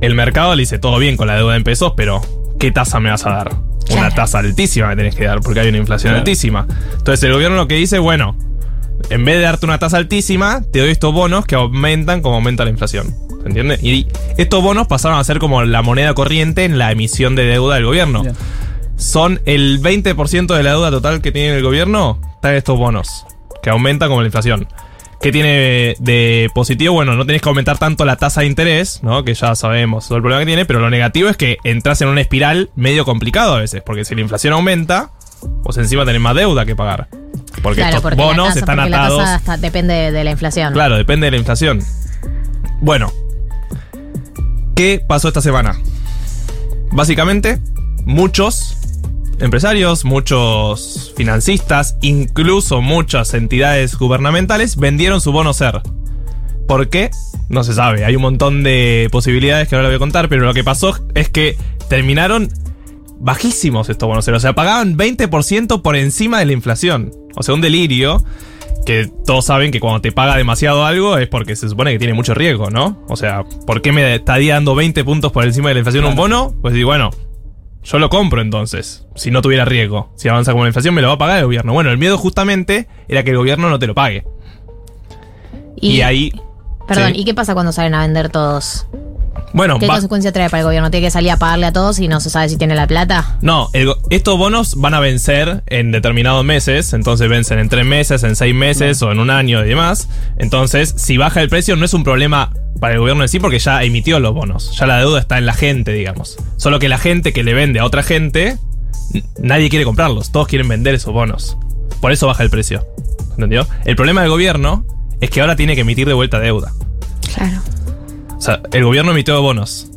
el mercado le dice todo bien con la deuda en pesos, pero ¿qué tasa me vas a dar? Una tasa altísima me tenés que dar porque hay una inflación Claro. altísima. Entonces el gobierno lo que dice, bueno, en vez de darte una tasa altísima, te doy estos bonos que aumentan como aumenta la inflación. ¿Se entiende? Y estos bonos pasaron a ser como la moneda corriente en la emisión de deuda del gobierno. Son el 20% de la deuda total que tiene el gobierno, están estos bonos, que aumentan como la inflación. ¿Qué tiene de positivo? Bueno, no tenés que aumentar tanto la tasa de interés, ¿no? Que ya sabemos todo el problema que tiene, pero lo negativo es que entras en una espiral medio complicado a veces, porque si la inflación aumenta, pues encima tenés más deuda que pagar. Porque claro, estos porque bonos la tasa, están porque atados. la tasa está- depende de, de la inflación. Claro, depende de la inflación. Bueno, ¿qué pasó esta semana? Básicamente, muchos empresarios, muchos financistas, incluso muchas entidades gubernamentales vendieron su bono ser. ¿Por qué? No se sabe. Hay un montón de posibilidades que ahora voy a contar, pero lo que pasó es que terminaron bajísimos estos bonos ser. O sea, pagaban 20% por encima de la inflación. O sea, un delirio que todos saben que cuando te paga demasiado algo es porque se supone que tiene mucho riesgo, ¿no? O sea, ¿por qué me estaría dando 20 puntos por encima de la inflación un bono? Pues digo, bueno, yo lo compro entonces, si no tuviera riesgo. Si avanza como la inflación, me lo va a pagar el gobierno. Bueno, el miedo justamente era que el gobierno no te lo pague. Y, ahí. Perdón, sí. ¿y qué pasa cuando salen a vender todos? Bueno, ¿Qué va- consecuencia trae para el gobierno? ¿Tiene que salir a pagarle a todos y no se sabe si tiene la plata? No, el go- estos bonos van a vencer en determinados meses, entonces vencen en tres meses, en seis meses o en un año y demás. Entonces, si baja el precio no es un problema para el gobierno en sí porque ya emitió los bonos, ya la deuda está en la gente, digamos. Solo que la gente que le vende a otra gente, n- nadie quiere comprarlos, todos quieren vender esos bonos. Por eso baja el precio. ¿Entendió? El problema del gobierno es que ahora tiene que emitir de vuelta deuda. Claro. O sea, el gobierno emitió bonos.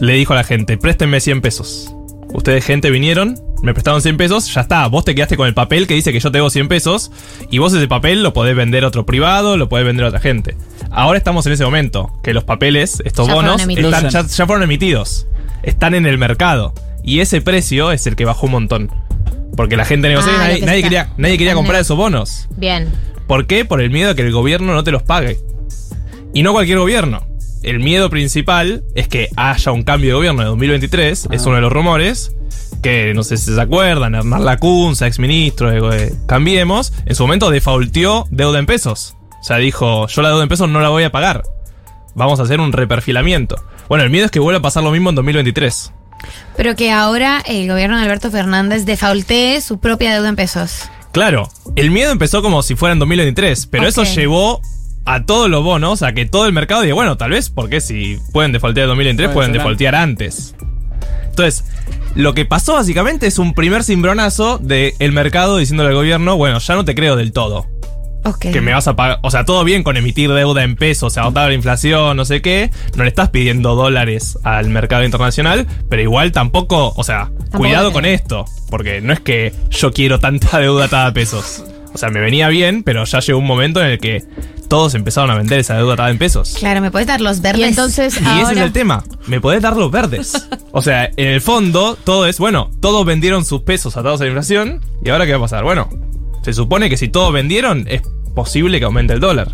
Le dijo a la gente, préstenme 100 pesos. Ustedes, gente, vinieron, me prestaron 100 pesos, ya está. Vos te quedaste con el papel que dice que yo te debo 100 pesos y vos ese papel lo podés vender a otro privado, lo podés vender a otra gente. Ahora estamos en ese momento, que los papeles, estos Ya bonos, están- ya, ya fueron emitidos. Están en el mercado. Y ese precio es el que bajó un montón. Porque la gente negoció y Ah, nadie, que nadie quería, nadie quería comprar esos bonos. Bien. ¿Por qué? Por el miedo de que el gobierno no te los pague. Y no cualquier gobierno. El miedo principal es que haya un cambio de gobierno en 2023, es uno de los rumores, que no sé si se acuerdan, Hernán Lacunza, exministro de Cambiemos, en su momento defaultió deuda en pesos. O sea, dijo, yo la deuda en pesos no la voy a pagar. Vamos a hacer un reperfilamiento. Bueno, el miedo es que vuelva a pasar lo mismo en 2023. Pero que ahora el gobierno de Alberto Fernández defaultee su propia deuda en pesos. Claro, el miedo empezó como si fuera en 2023, pero eso llevó a todos los bonos a que todo el mercado diga, bueno, tal vez porque si pueden defaultear en 2023, Puede pueden ser defaultear antes. Entonces, lo que pasó básicamente es un primer cimbronazo del mercado diciéndole al gobierno, bueno, ya no te creo del todo. Ok. Que me vas a pagar. O sea, todo bien con emitir deuda en pesos, agotar la inflación, no sé qué. No le estás pidiendo dólares al mercado internacional, pero igual tampoco. O sea, cuidado con esto. Porque no es que yo quiero tanta deuda atada a pesos. O sea, me venía bien, pero ya llegó un momento en el que todos empezaron a vender esa deuda atada en pesos. Claro, ¿me puedes dar los verdes? Y entonces Y ese es el tema. Me podés dar los verdes. O sea, en el fondo, todo es, bueno, todos vendieron sus pesos atados a la inflación. ¿Y ahora qué va a pasar? Bueno, se supone que si todos vendieron, es posible que aumente el dólar.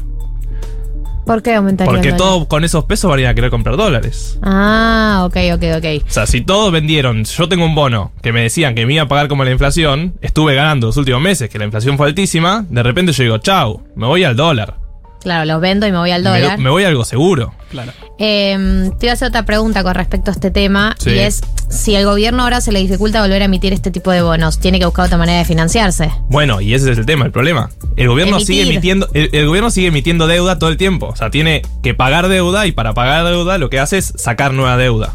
¿Por qué aumentaría Porque el dólar? todos con esos pesos van a ir a querer comprar dólares. Ah, ok, ok, ok. O sea, si todos vendieron, yo tengo un bono que me decían que me iba a pagar como la inflación, estuve ganando los últimos meses, que la inflación fue altísima, de repente yo digo, chau, me voy al dólar. Claro, los vendo y me voy al Me, dólar. me voy a algo seguro. Claro. Eh, te iba a hacer otra pregunta con respecto a este tema Sí. y es si al gobierno ahora se le dificulta volver a emitir este tipo de bonos, tiene que buscar otra manera de financiarse. Bueno, y ese es el tema, el problema. El gobierno Emitir. sigue emitiendo, el, el gobierno sigue emitiendo deuda todo el tiempo. O sea, tiene que pagar deuda y para pagar deuda lo que hace es sacar nueva deuda.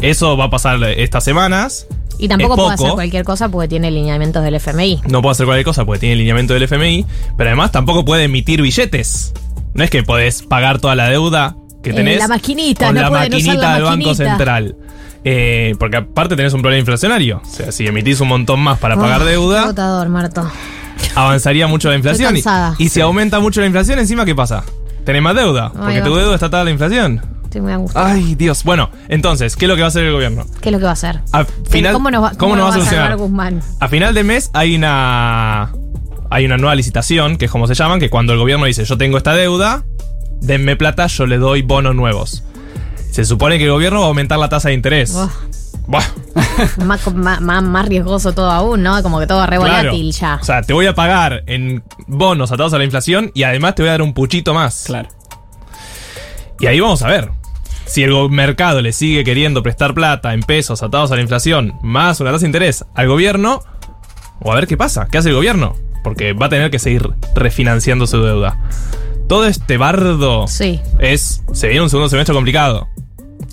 Eso va a pasar estas semanas. Y tampoco Es puede hacer cualquier cosa porque tiene lineamientos del FMI. No puede hacer cualquier cosa porque tiene lineamiento del FMI, pero además tampoco puede emitir billetes. No es que podés pagar toda la deuda que Eh, tenés la maquinita, con no la usar maquinita la del Banco. Central. Eh, porque aparte tenés un problema inflacionario. O sea, si emitís un montón más para pagar Ah, deuda, agotador, Marto. avanzaría mucho la inflación. Y, si aumenta mucho la inflación, encima, ¿qué pasa? Tenés más deuda, porque va. tu deuda está atada a la inflación. Estoy muy angustiada. Ay, Dios. Bueno, entonces, ¿qué es lo que va a hacer el gobierno? ¿Qué es lo que va a hacer? A final, ¿Cómo nos va, ¿cómo nos va a solucionar? Guzmán? A final de mes hay una hay una nueva licitación, que es como se llaman, que cuando el gobierno dice yo tengo esta deuda, denme plata, yo le doy bonos nuevos. Se supone que el gobierno va a aumentar la tasa de interés. Oh, Buah, más, más, más- riesgoso todo aún, ¿no? Como que todo re claro. volátil ya. O sea, te voy a pagar en bonos atados a la inflación y además te voy a dar un puchito más. Claro. Y ahí vamos a ver. Si el mercado le sigue queriendo prestar plata en pesos atados a la inflación, más una tasa de interés al gobierno, o a ver qué pasa, qué hace el gobierno, porque va a tener que seguir refinanciando su deuda. Todo este bardo Sí. es. Se viene un segundo semestre complicado.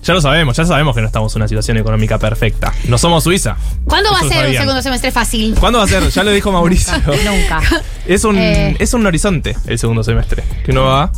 Ya lo sabemos, ya sabemos que no estamos en una situación económica perfecta. No somos Suiza. ¿Cuándo va a ser un segundo semestre fácil? ¿Cuándo va a ser? Ya lo dijo Mauricio. Nunca. Es un, Eh. es un horizonte el segundo semestre. Que uno va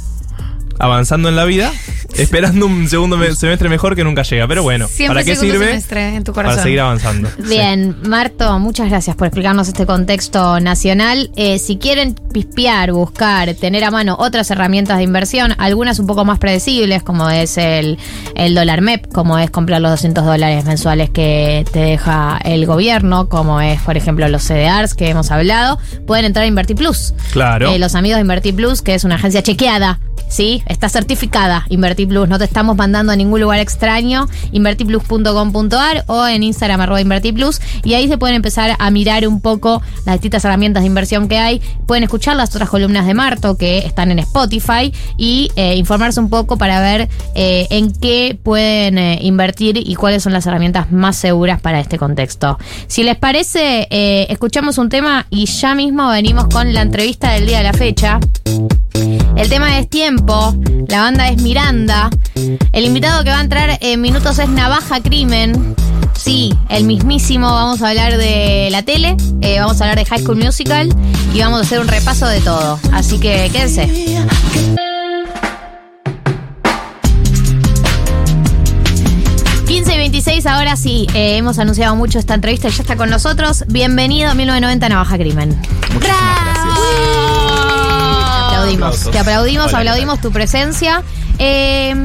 avanzando en la vida, esperando un segundo me- semestre mejor que nunca llega. Pero bueno, Siempre ¿para qué sirve? semestre en tu corazón. Para seguir avanzando. Bien, Marto, muchas gracias por explicarnos este contexto nacional. Eh, si quieren pispear, buscar, tener a mano otras herramientas de inversión, algunas un poco más predecibles, como es el, el dólar MEP, como es comprar los 200 dólares mensuales que te deja el gobierno, como es, por ejemplo, los CDRs que hemos hablado, pueden entrar a Invertir Plus. Claro. Eh, los amigos de Invertir Plus, que es una agencia chequeada, ¿sí? Está certificada Invertir Plus, no te estamos mandando a ningún lugar extraño, invertiplus.com.ar o en Instagram arroba Invertir Plus, y ahí se pueden empezar a mirar un poco las distintas herramientas de inversión que hay, pueden escuchar las otras columnas de Marto que están en Spotify y eh, informarse un poco para ver eh, en qué pueden eh, invertir y cuáles son las herramientas más seguras para este contexto. Si les parece, escuchamos un tema y ya mismo venimos con la entrevista del día de la fecha. El tema es tiempo, la banda es Miranda, el invitado que va a entrar en minutos es Navaja Crimen. Sí, el mismísimo, vamos a hablar de la tele, eh, vamos a hablar de High School Musical y vamos a hacer un repaso de todo. Así que quédense. 15 y 26, ahora sí, eh, hemos anunciado mucho esta entrevista y ya está con nosotros. Bienvenido a 1990 Navaja Crimen. Te aplaudimos, Aplausos. te aplaudimos, Hola, ¿qué aplaudimos tu presencia. Eh,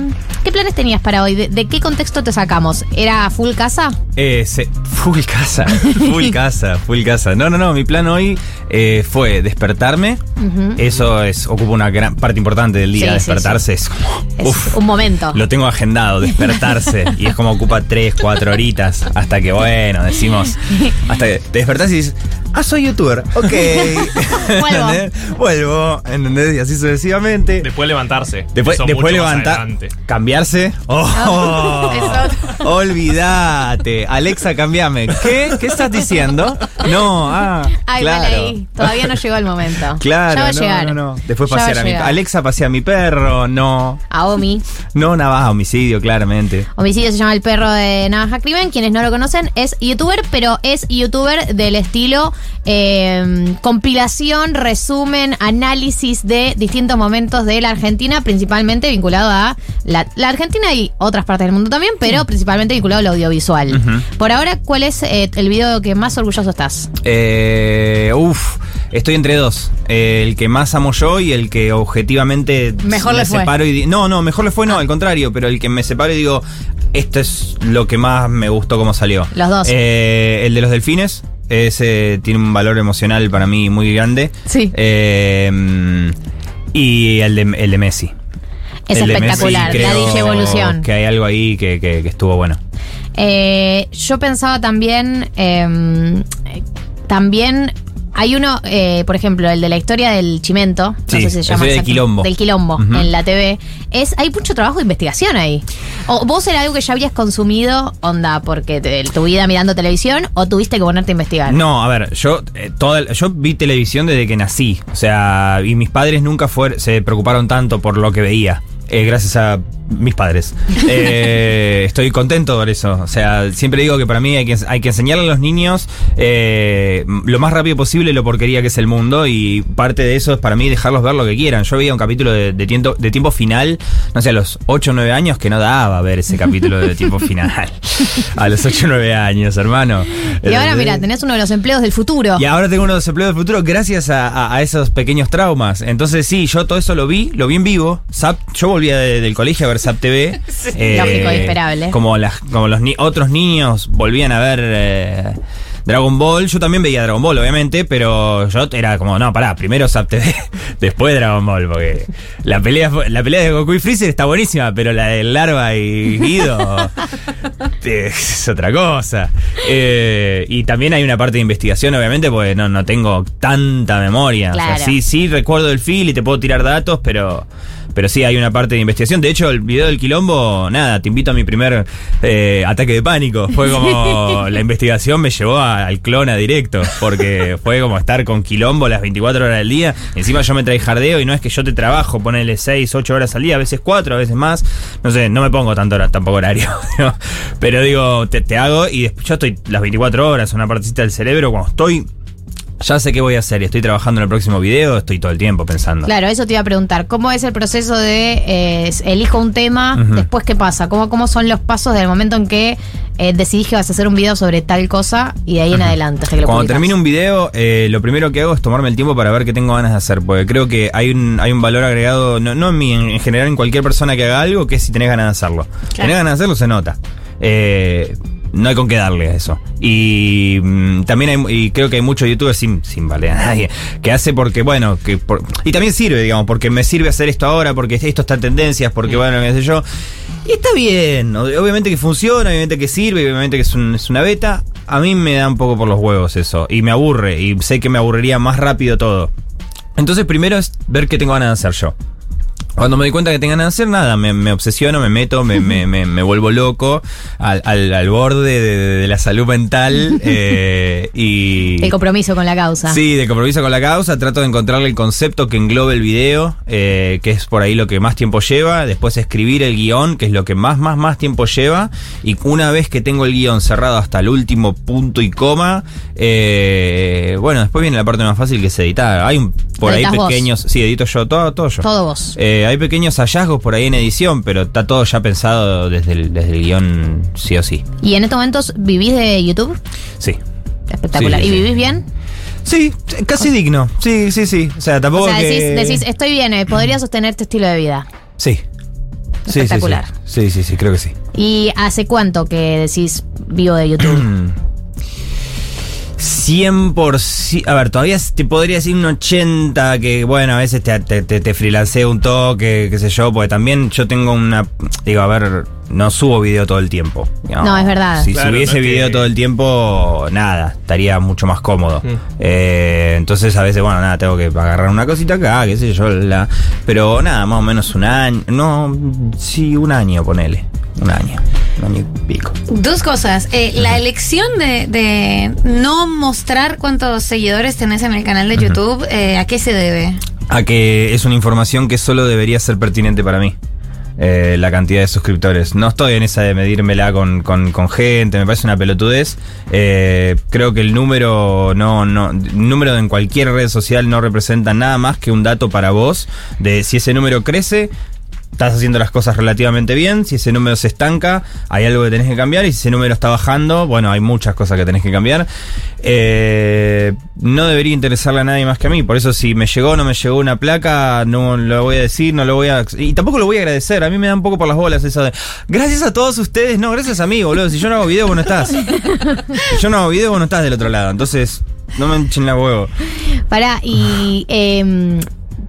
¿Qué planes tenías para hoy? ¿De, de qué contexto te sacamos? ¿Era full casa? Eh, se- full casa, full casa, full casa. No, no, no, mi plan hoy eh, fue despertarme. Eso es ocupa una gran parte importante del día. Sí, sí, despertarse es como. Es un momento. lo tengo agendado, despertarse. y es como ocupa 3, 4 horitas. Hasta que, bueno, decimos. Hasta que te despertás y dices, ah, soy youtuber. Ok. Vuelvo. ¿Entendés? Vuelvo, ¿entendés? Y así sucesivamente. Después levantarse. Después, después levantar, cambiarse. Oh, olvídate. Alexa, cambiame. ¿Qué? ¿Qué estás diciendo? No, ah, Ay, claro. vale ahí. Todavía no llegó el momento. Claro, Ya va a no, llegar. no, no. Después Ya pasear a a mi. Alexa pasea a mi perro, no. A Omi. No, navaja, homicidio, claramente. Homicidio se llama el perro de Navaja Crimen. Quienes no lo conocen, es youtuber, pero es youtuber del estilo eh, compilación, resumen, análisis de distintos momentos de la Argentina, principalmente vinculado a la, la Argentina y otras partes del mundo también, pero principalmente vinculado al audiovisual. Por ahora, ¿cuál es eh, el video que más orgulloso estás? Eh, uf, estoy entre dos. El que más amo yo y el que objetivamente Mejor me le fue. separo y No, no, mejor le fue no, al contrario, pero el que me separo y digo, esto es lo que más me gustó cómo salió. Los dos. Eh, el de los delfines. Ese tiene un valor emocional para mí muy grande. Sí. Eh, y el de, el de Messi. Es El espectacular, Messi, la creo Digievolución. Que hay algo ahí que, que- que estuvo bueno. Eh, yo pensaba también, eh, también hay uno, eh, por ejemplo, el de la historia del chimento, no Sí, sé si se la llama del quilombo. del quilombo en la TV. Es, hay mucho trabajo de investigación ahí. O vos era algo que ya habías consumido, onda, porque te- tu vida mirando televisión, o tuviste que ponerte a investigar. No, a ver, yo eh, toda, yo vi televisión desde que nací. O sea, y mis padres nunca fuer- se preocuparon tanto por lo que veía. eh, gracias a mis padres. Eh, estoy contento por eso. O sea, siempre digo que para mí hay que, hay que enseñarle a los niños eh, lo más rápido posible lo porquería que es el mundo. Y parte de eso es para mí dejarlos ver lo que quieran. Yo veía un capítulo de, de tiempo, de tiempo final, no sé, a los 8 o 9 años que no daba ver ese capítulo de tiempo final. A los 8 o 9 años, hermano. Y ahora, mira, tenés uno de los empleos del futuro. Y ahora tengo uno de los empleos del futuro gracias a, a- a esos pequeños traumas. Entonces sí, yo todo eso lo vi, lo vi en vivo. Zap, yo volvía de- del colegio a ver Zap TV. Lógico y esperable. Como, las, como los ni- otros niños volvían a ver eh, Dragon Ball. Yo también veía Dragon Ball, obviamente, pero yo era como, no, pará, primero Zap TV, después Dragon Ball, porque la pelea, la pelea de Goku y Freezer está buenísima, pero la de Larva y Guido es otra cosa. Eh, y también hay una parte de investigación, obviamente, porque no, no tengo tanta memoria. O Claro. sea, sí, sí recuerdo el feel y te puedo tirar datos, pero. Pero sí, hay una parte de investigación. De hecho, el video del quilombo, nada, te invito a mi primer eh, ataque de pánico. Fue como la investigación me llevó a- al clona directo, porque fue como estar con quilombo las 24 horas del día. Encima yo me traí jardeo y no es que yo te trabajo, ponele 6, 8 horas al día, a veces 4, a veces más. No sé, no me pongo tanto hora, tampoco horario. Pero digo, te, te hago y después yo estoy las 24 horas, una partecita del cerebro, cuando estoy... Ya sé qué voy a hacer y estoy trabajando en el próximo video, estoy todo el tiempo pensando. Claro, eso te iba a preguntar. ¿Cómo es el proceso de eh, elijo un tema, después qué pasa? ¿Cómo, ¿Cómo son los pasos del momento en que eh, decidís que vas a hacer un video sobre tal cosa y de ahí en adelante? hasta que lo Cuando publicás? termino un video, eh, lo primero que hago es tomarme el tiempo para ver qué tengo ganas de hacer, porque creo que hay un, hay un valor agregado, no, no en mí, en, en general en cualquier persona que haga algo, que es si tenés ganas de hacerlo. Tenés ganas de hacerlo, se nota. Eh, no hay con qué darle a eso. Y mm, también hay, y creo que hay muchos youtubers sin, sin valer a nadie, que hace porque, bueno, que por- y también sirve, digamos, porque me sirve hacer esto ahora, porque esto está en tendencias, porque, bueno, qué sé yo. Y está bien, obviamente que funciona, obviamente que sirve, obviamente que es, un- es una beta. A mí me da un poco por los huevos eso, y me aburre, y sé que me aburriría más rápido todo. Entonces primero es ver qué tengo ganas de hacer yo. Cuando me doy cuenta que tengo ganas de hacer nada, me, me obsesiono, me meto, me, me, me, me vuelvo loco al, al, al borde de, de la salud mental eh, y... El compromiso con la causa. Sí, de compromiso con la causa, trato de encontrarle el concepto que englobe el video, eh, que es por ahí lo que más tiempo lleva, después escribir el guion, que es lo que más, más, más tiempo lleva, y una vez que tengo el guion cerrado hasta el último punto y coma, eh, bueno, después viene la parte más fácil que es editar. Hay un, por ahí vos. pequeños, sí, edito yo, todo, todo yo. Todo vos. Eh, hay pequeños hallazgos por ahí en edición, pero está todo ya pensado desde el, desde el guion sí o sí. ¿Y en estos momentos vivís de YouTube? Sí. Espectacular. Sí, sí, ¿Y vivís bien? Sí, casi digno. Sí, sí, sí. O sea, tampoco o sea, que... decís, estoy bien, eh, podría sostener este estilo de vida. Sí. Espectacular. Sí, sí, sí, sí, creo que sí. ¿Y hace cuánto que decís vivo de YouTube? 100%. A ver, todavía te podría decir un 80, que bueno, a veces te, te, te, freelanceo un toque, qué sé yo, porque también yo tengo una. Digo, a ver, no subo video todo el tiempo. No, es verdad. Si Claro, subiese no es que- video todo el tiempo, nada, estaría mucho más cómodo. Eh, entonces a veces, bueno, nada, tengo que agarrar una cosita acá, qué sé yo, la, pero nada, más o menos un año, no, sí, un año, ponele, un año, un año y pico. Dos cosas. Eh, la elección de, de no mostrar cuántos seguidores tenés en el canal de YouTube, eh, ¿a qué se debe? A que es una información que solo debería ser pertinente para mí. Eh, la cantidad de suscriptores. No estoy en esa de medírmela con, con- gente, me parece una pelotudez. Eh, creo que el número no, no, número en cualquier red social no representa nada más que un dato para vos de si ese número crece. Estás haciendo las cosas relativamente bien. Si ese número se estanca, hay algo que tenés que cambiar. Y si ese número está bajando, bueno, hay muchas cosas que tenés que cambiar. Eh, no debería interesarle a nadie más que a mí. Por eso, si me llegó o no me llegó una placa, no lo voy a decir, no lo voy a. Y tampoco lo voy a agradecer. A mí me da un poco por las bolas eso de. Gracias a todos ustedes. No, gracias a mí, boludo. Si yo no hago video, vos no estás. Si yo no hago video, vos no estás del otro lado. Entonces, no me echen la huevo. Pará, y em,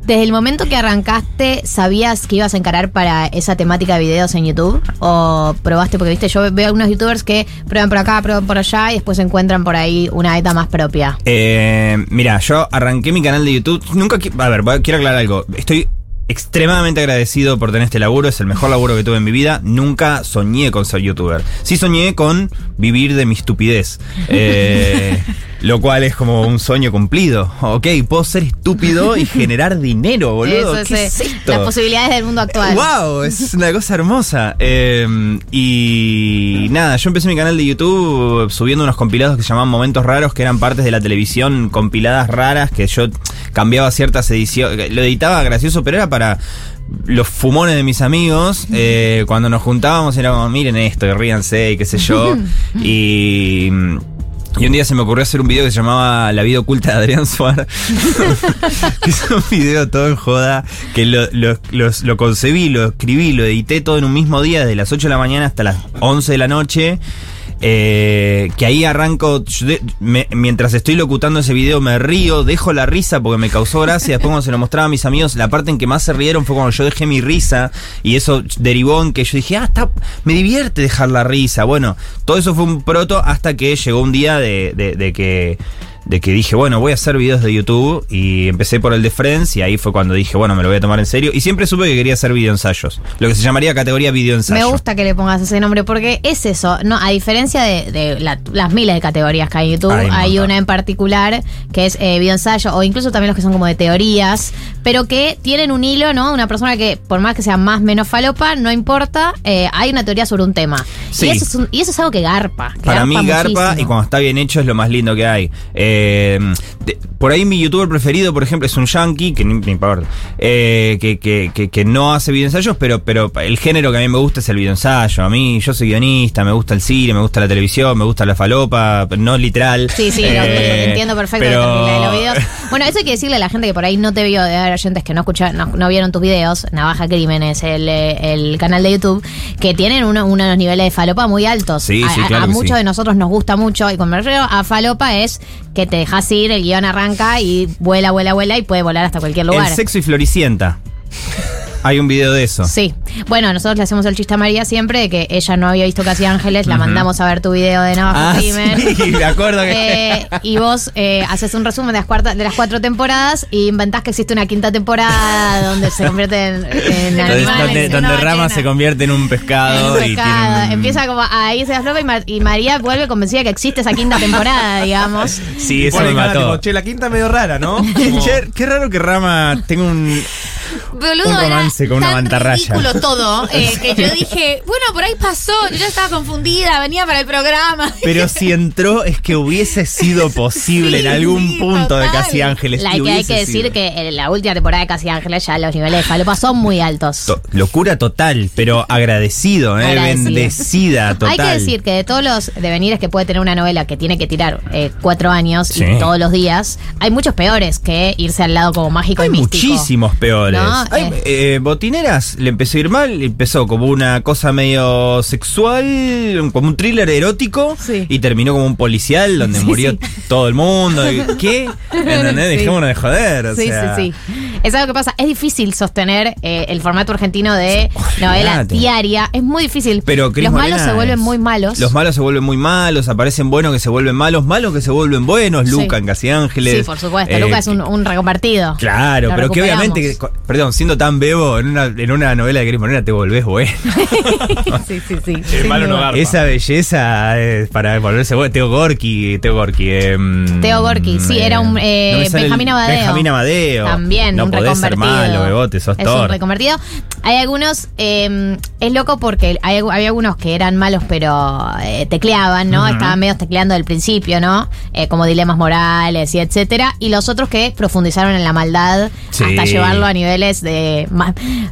Desde el momento que arrancaste, ¿sabías que ibas a encarar para esa temática de videos en YouTube? ¿O probaste? Porque viste, yo veo algunos youtubers que prueban por acá, prueban por allá y después encuentran por ahí una beta más propia. Eh, mira, yo arranqué mi canal de YouTube. Nunca. A ver, quiero aclarar algo. Estoy extremadamente agradecido por tener este laburo. Es el mejor laburo que tuve en mi vida. Nunca soñé con ser youtuber. Sí soñé con vivir de mi estupidez. Eh, lo cual es como un sueño cumplido. Ok, puedo ser estúpido y generar dinero, boludo. Eso ¿Qué es, eh, esto? las posibilidades del mundo actual. ¡Wow! Es una cosa hermosa. Eh, y nada, yo empecé mi canal de YouTube subiendo unos compilados que se llamaban Momentos Raros, que eran partes de la televisión compiladas raras, que yo cambiaba ciertas ediciones. Lo editaba gracioso, pero era para los fumones de mis amigos. Eh, cuando nos juntábamos era como, miren esto, y ríanse y qué sé yo. y. Y un día se me ocurrió hacer un video que se llamaba La vida oculta de Adrián Suárez. que es un video todo en joda, que lo, lo concebí, lo escribí, lo edité todo en un mismo día, desde las 8 de la mañana hasta las 11 de la noche. Eh, que ahí arranco, mientras estoy locutando ese video me río, dejo la risa porque me causó gracia, después cuando se lo mostraba a mis amigos, la parte en que más se rieron fue cuando yo dejé mi risa y eso derivó en que yo dije, ah, está, me divierte dejar la risa. Bueno, todo eso fue un proto hasta que llegó un día de, de- de que de que dije, bueno, voy a hacer videos de YouTube y empecé por el de Friends y ahí fue cuando dije, bueno, me lo voy a tomar en serio y siempre supe que quería hacer videoensayos, lo que se llamaría categoría videoensayo. Me gusta que le pongas ese nombre porque es eso, no a diferencia de, de la- las miles de categorías que hay en YouTube, Hay una en particular que es eh, videoensayo o incluso también los que son como de teorías, pero que tienen un hilo, ¿no? Una persona que por más que sea más menos falopa, no importa, eh, hay una teoría sobre un tema. Sí. Y, eso es un- y eso es algo que garpa. que Para mí garpa muchísimo. y cuando está bien hecho es lo más lindo que hay. Eh, de- por ahí mi youtuber preferido, por ejemplo, es un yankee, que ni, eh, que, que, que, que no hace videoensayos, pero, pero el género que a mí me gusta es el videoensayo. A mí, yo soy guionista, me gusta el cine, me gusta la televisión, me gusta la falopa, no literal. Sí, sí, Eh, entiendo perfecto pero- de los videos. Bueno, eso hay que decirle a la gente que por ahí no te vio, de haber oyentes que no escucharon, no, no vieron tus videos, Navaja Crímenes, el, el canal de YouTube, que tienen uno- unos niveles de falopa muy altos. Sí, a, sí, claro a muchos sí. de nosotros nos gusta mucho, y cuando me refiero a falopa es que te dejas ir, el guion arranca y vuela, vuela, vuela y puede volar hasta cualquier lugar. El sexo y floricienta. Hay un video de eso. Sí. Bueno, nosotros le hacemos el chiste a María siempre de que ella no había visto Casi Ángeles, la mandamos a ver tu video de Navaja Ah, Crimen. sí, me acuerdo que- Eh, y vos eh, haces un resumen de las, cuarta- de las cuatro temporadas y inventás que existe una quinta temporada donde se convierte en, en Donde, animales, donde- en donde una Rama se convierte en un pescado, En un y pescado. tiene un- Empieza como a irse la flopa y, Mar- y María vuelve convencida que existe esa quinta temporada, digamos. Sí, eso me mató. tipo, che, la quinta medio rara, ¿no? Como- Che, qué raro que Rama tenga un, Boludo, un era romance con una mantarraya. ridículo todo eh, que yo dije, bueno, por ahí pasó, yo ya estaba confundida, venía para el programa. Pero si entró es que hubiese sido posible en algún punto de Casi Ángeles. La que hay que decir sido. que en la última temporada de Casi Ángeles ya los niveles de falopa son muy altos. To- Locura total, pero agradecido, ¿eh? Agradecido. bendecida total. Hay que decir que de todos los devenires que puede tener una novela que tiene que tirar eh, cuatro años Sí. y todos los días, hay muchos peores que irse al lado como mágico Hay y místico. muchísimos peores. No, Hay, eh, Botineras le empezó a ir mal, empezó como una cosa medio sexual, como un thriller erótico, y terminó como un policial donde Sí, murió sí. todo el mundo. ¿Qué? Dejémonos de joder. o Sí, sea. sí, sí. Es algo que pasa. Es difícil sostener eh, el formato argentino de novela diaria. Es muy difícil. Pero Los malos se vuelven muy malos. Los malos se vuelven muy malos, aparecen buenos que se vuelven malos, malos que se vuelven buenos. Luca en Casi Ángeles. Sí, por supuesto. Eh, Luca es un, un recompartido. Claro, Lo pero que recuperamos. obviamente, que- perdón, siendo tan bebo, en una, en una novela de Cris Morena te volvés bueno. sí, sí, sí. El malo no garpa. Esa belleza es para volverse bueno. Teo Gorky, Teo Gorky. em, Teo Gorky, sí, era un eh, no sale el- Benjamín Abadeo. Benjamín Amadeo. También, no un podés ser reconvertido. malo, Bebote, sos Es un reconvertido. Hay algunos, eh, es loco porque hay, había algunos que eran malos pero eh, tecleaban, ¿no? Ujú. Estaban medio tecleando del principio, ¿no? Eh, como dilemas morales y etcétera. Y los otros que profundizaron en la maldad Sí. hasta llevarlo a niveles es de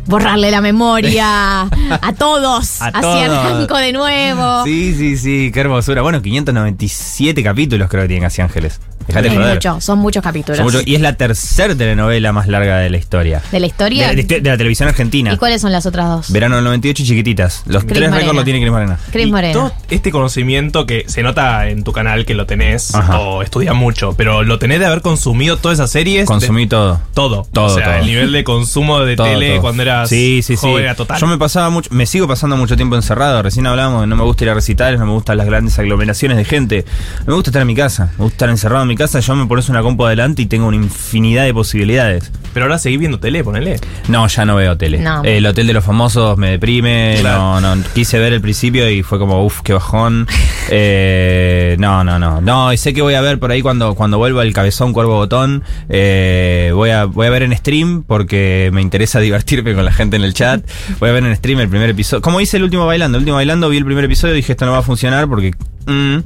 borrarle la memoria a todos, A así todos. arranco de nuevo. Sí, sí, sí, qué hermosura. Bueno, 597 capítulos creo que tiene Casi Ángeles. Dejate joder. mucho, son muchos capítulos. Son. Y es la tercera telenovela más larga de la historia. ¿De la historia? De, de- de la televisión argentina. ¿Y cuáles son las otras dos? Verano del 98 y chiquititas. Los tres récords lo tiene Cris Morena. Cris Y Morena. todo este conocimiento que se nota en tu canal que lo tenés Ajá. o estudias mucho, pero lo tenés de haber consumido todas esas series. Consumí de- todo. todo. Todo, O sea, todo. el nivel de consumo de Todo, tele todo. cuando eras sí, sí, sí. joven era total. Yo me pasaba mucho, me sigo pasando mucho tiempo encerrado. Recién hablábamos de no me gusta ir a recitales, no me gustan las grandes aglomeraciones de gente. Me gusta estar en mi casa, me gusta estar encerrado en mi casa. Yo me pones una compu adelante y tengo una infinidad de posibilidades. Pero ahora seguís viendo tele, ponele. No, ya no veo tele. No. El Hotel de los Famosos me deprime. Claro. No, no. Quise ver el principio y fue como, uff, qué bajón. Eh, no, no, no. No, y sé que voy a ver por ahí cuando, cuando vuelva el cabezón cuervo botón. eh, voy, a, voy a ver en stream porque me interesa divertirme con la gente en el chat. Voy a ver en stream el primer episodio. Como hice el último bailando. El último bailando vi el primer episodio y dije esto no va a funcionar porque. mm,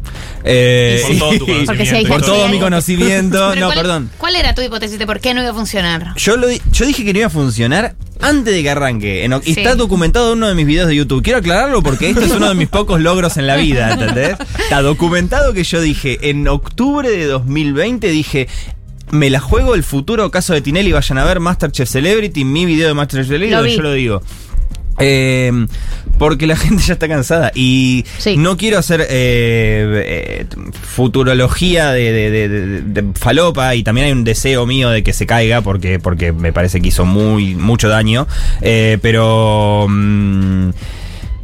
eh, Por todo tu conocimiento. Si por todo mi conocimiento. No, ¿cuál- perdón. ¿Cuál era tu hipótesis de por qué no iba a funcionar? Yo, lo di- yo dije que no iba a funcionar antes de que arranque. En Sí. está documentado en uno de mis videos de YouTube. Quiero aclararlo porque esto es uno de mis pocos logros en la vida, ¿entendés? Está documentado que yo dije, en octubre de 2020 dije... Me la juego el futuro caso de Tinelli. Vayan a ver Masterchef Celebrity, mi video de Masterchef Celebrity, Lo yo lo digo. Eh, porque la gente ya está cansada y no quiero hacer eh, eh, futurología de, de- de- de- de falopa y también hay un deseo mío de que se caiga porque, porque me parece que hizo muy mucho daño Eh, pero mm,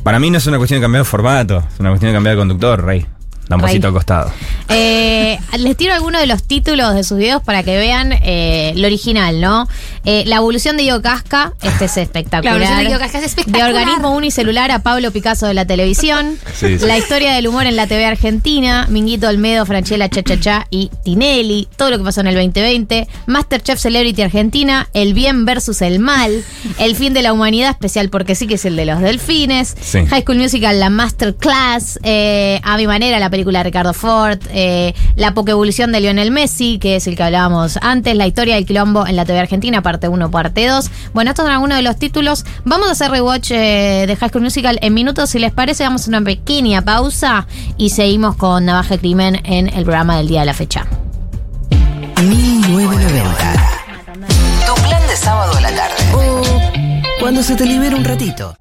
para mí no es una cuestión de cambiar de formato es una cuestión de cambiar de conductor Rey da un pasito al costado Eh, les tiro algunos de los títulos de sus videos para que vean eh, lo original, ¿no? Eh, la evolución de Guido Casca, este es espectacular. La evolución de Guido Casca es De espectacular. organismo unicelular a Pablo Picasso de la televisión. Sí, sí. La historia del humor en la TV argentina. Minguito Olmedo, Franchella Chachachá y Tinelli. Todo lo que pasó en el 2020. Masterchef Celebrity Argentina. El bien versus el mal. El fin de la humanidad, especial porque sí que es el de los delfines. Sí. High School Musical, la Masterclass. eh, a mi manera, la película de Ricardo Ford. eh, la pokevolución de Lionel Messi, que es el que hablábamos antes. La historia del quilombo en la TV argentina, parte 1, parte 2. Bueno, estos son algunos de los títulos. Vamos a hacer rewatch eh, de High School Musical en minutos. Si les parece, vamos a una pequeña pausa y seguimos con Navaja Crimen en el programa del día de la fecha. 1990. Tu plan de sábado a la tarde. O cuando se te libera un ratito.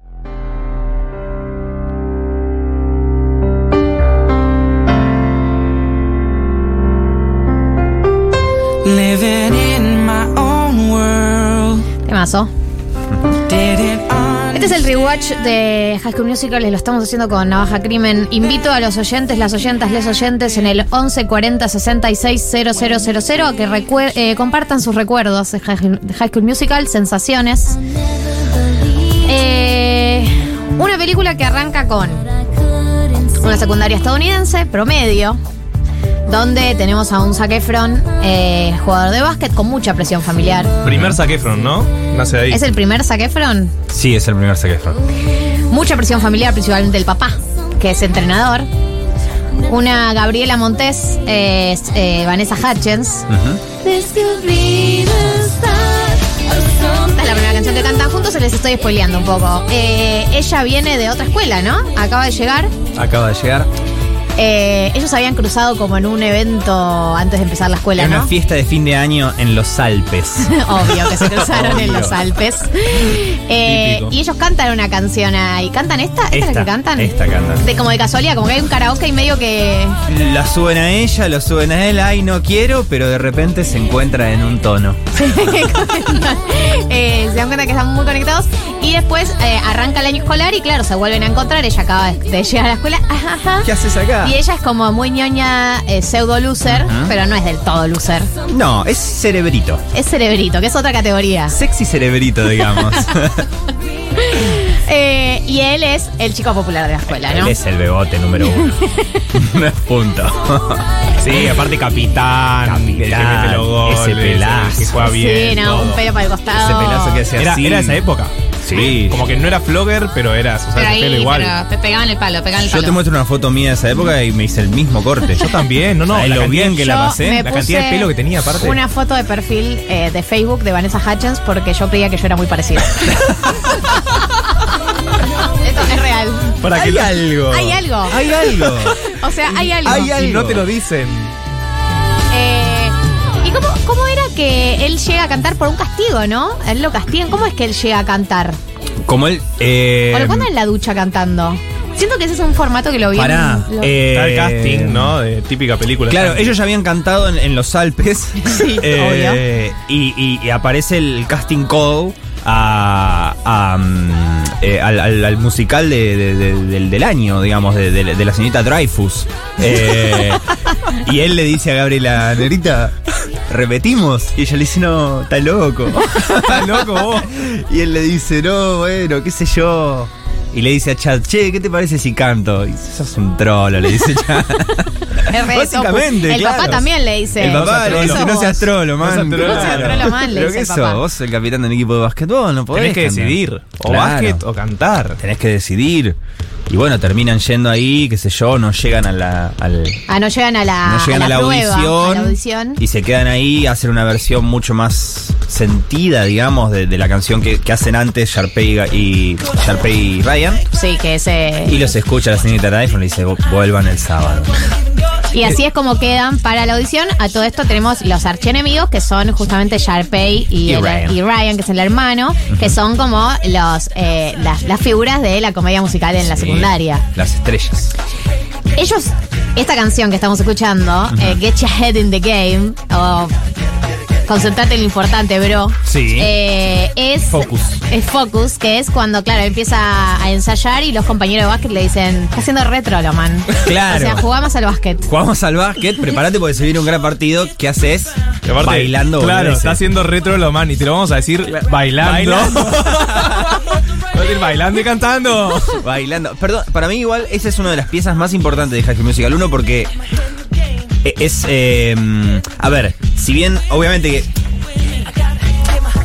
Living in my own world. Este es el rewatch de High School Musical, lo estamos haciendo con Navaja Crimen. Invito a los oyentes, las oyentas, les oyentes en el 11 40 66 000 a que eh, compartan sus recuerdos de High de High School Musical, sensaciones. Eh, una película que arranca con una secundaria estadounidense, promedio, donde tenemos a un Zac Efron, eh, jugador de básquet con mucha presión familiar. Primer Zac Efron, ¿no? Nace ahí. ¿Es el primer Zac Efron? sí es el primer Zac Efron. Mucha presión familiar, principalmente del papá, que es entrenador. Una Gabriela Montes, eh, eh, Vanessa Hutchins. Esta es la primera canción que cantan juntos, se les estoy spoileando un poco. Eh, ella viene de otra escuela, ¿no? Acaba de llegar. acaba de llegar Eh, ellos habían cruzado como en un evento antes de empezar la escuela, en ¿no? una fiesta de fin de año en los Alpes Obvio que se cruzaron en los Alpes. Eh, y ellos cantan una canción ahí. ¿Cantan esta? ¿Esta, es la que cantan? esta cantan De, como de casualidad, como que hay un karaoke y medio que. La suben a ella, lo suben a él, ay no quiero, pero de repente se encuentra en un tono. eh, se dan cuenta que están muy conectados. Y después eh, arranca el año escolar y claro, se vuelven a encontrar. Ella acaba de, de llegar a la escuela. Ajá, ajá. ¿Qué haces acá? Y ella es como muy ñoña, eh, pseudo loser, pero no es del todo loser. No, es cerebrito. Es cerebrito, que es otra categoría. Sexy cerebrito, digamos. Eh, y él es el chico popular de la escuela, ¿no? Él es el bebote número uno. Punto. Sí, aparte capitán, el que Capitán, mete los goles, ese pelazo. el que juega bien. Sí, no, todo. un pelo para el costado. Ese pelazo que hacía Era, así. era esa época. Sí. Como que no era flogger, pero era, o sea, Pero el ahí, pelo igual. pero pegaban el palo, pegaban el Yo palo. te muestro una foto mía de esa época y me hice el mismo corte. Yo también, no, no. ¿Sabes la lo bien que la Yo pasé? me La cantidad de puse pelo que tenía aparte. Una foto de perfil eh, de Facebook de Vanessa Hutchins porque yo creía que yo era muy parecida. Esto es real. Para que Hay lo- algo. Hay algo. Hay algo. O sea, hay algo. Hay algo. Y no te lo dicen. ¿Y cómo, cómo era que él llega a cantar por un castigo, no? Él lo castigan. ¿Cómo es que él llega a cantar? Como él. Eh, ¿Por cuándo en la ducha cantando? Siento que ese es un formato que lo vi. en- Pará. lo- eh, Está el casting, ¿no? De típica película. Claro, ellos ya habían cantado en, en los Alpes. Sí, eh, y, y- y aparece el casting call a, a, mm, eh, al, al- al musical de- de- de- del, del año, digamos, de, la señorita Dreyfus. Eh, y él le dice a Gabriela, Negrita, ¿repetimos? Y ella le dice, no, está loco. Está loco vos. Y él le dice, no, bueno, qué sé yo. Y le dice a Chad, che, ¿qué te parece si canto? Y dice, sos un trolo, le dice Chad. Básicamente, topu. El claro. papá también le dice. El papá No le dice, seas no seas trolo. man. No seas trolo. Man, le Pero dice qué el papá. vos el capitán del equipo de básquetbol, no podés Tenés que cantar. decidir. O Claro. básquet o cantar. Tenés que decidir. Y bueno, terminan yendo ahí, qué sé yo, no llegan a la, al, Ah, no llegan a la, no llegan a a la, prueba, audición, a la audición. y se quedan ahí a hacer una versión mucho más sentida, digamos, de, de la canción que, que hacen antes Sharpay y, y Sharpay y Ryan. Sí, que ese. Y los escucha la señorita iPhone y le dice, vuelvan el sábado. Y así es como quedan para la audición. A todo esto tenemos los archienemigos, que son justamente Sharpay y, Ryan. y Ryan, que es el hermano, que son como los eh, las, las figuras de la comedia musical en la secundaria. Las estrellas. Ellos, esta canción que estamos escuchando, eh, Get Your Head in the Game, o Concentrate en lo importante, bro. Sí. Eh, es Focus. Es Focus, que es cuando, claro, empieza a ensayar y los compañeros de básquet le dicen, está haciendo retro, lo man. Claro. O sea, jugamos al básquet. Jugamos al básquet, prepárate porque se viene un gran partido. ¿Qué haces? Aparte, Bailando. Claro, está haciendo retro lo man y te lo vamos a decir bailando. Bailando. Y cantando. Bailando. Perdón, para mí igual esa es una de las piezas más importantes de High School Musical 1 porque es... eh, a ver, si bien obviamente que...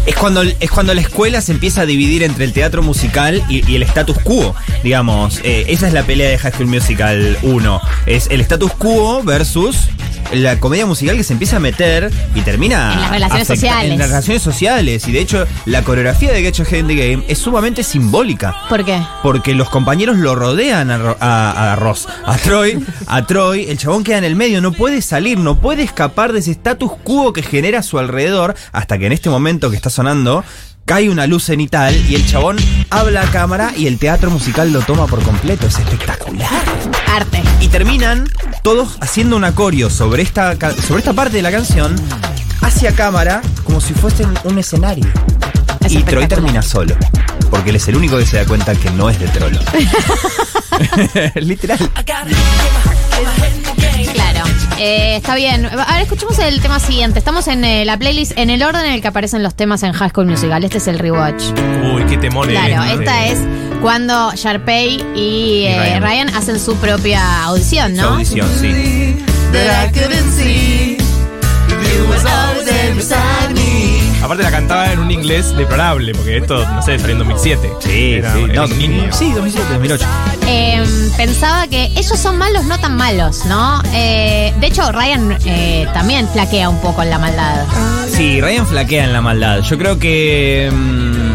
Es cuando, es cuando la escuela se empieza a dividir entre el teatro musical y, y el status quo, digamos. Eh, esa es la pelea de High School Musical 1. Es el status quo versus la comedia musical que se empieza a meter y termina En las relaciones sociales. En las relaciones sociales. Y de hecho, la coreografía de Get Your Head in the Game es sumamente simbólica. ¿Por qué? Porque los compañeros lo rodean a, a- a Ross, a Troy, a Troy, el chabón queda en el medio, no puede salir, no puede escapar de ese status quo que genera a su alrededor, hasta que en este momento que está sonando, cae una luz cenital y el chabón habla a cámara y el teatro musical lo toma por completo, es espectacular. Arte. Y terminan todos haciendo un acorio sobre esta, sobre esta parte de la canción hacia cámara como si fuesen un escenario. Es y Troy termina solo. Porque él es el único que se da cuenta que no es de trolo. Literal. Claro. Eh, está bien. Ahora escuchemos el tema siguiente. Estamos en eh, la playlist en el orden en el que aparecen los temas en High School Musical. Este es el rewatch. Uy, qué Claro, eh. esta es cuando Sharpay y, eh, Ryan. Ryan. hacen su propia audición, Su ¿no? audición, sí. Aparte la cantaba en un inglés deplorable, porque esto, no sé, salió en 2007. Sí, Era- sí. era No, un niño. sí, 2007, 2008. Eh, pensaba que ellos son malos, no tan malos, ¿no? Eh, de hecho, Ryan eh, también flaquea un poco en la maldad. Sí, Ryan flaquea en la maldad. Yo creo que. mm,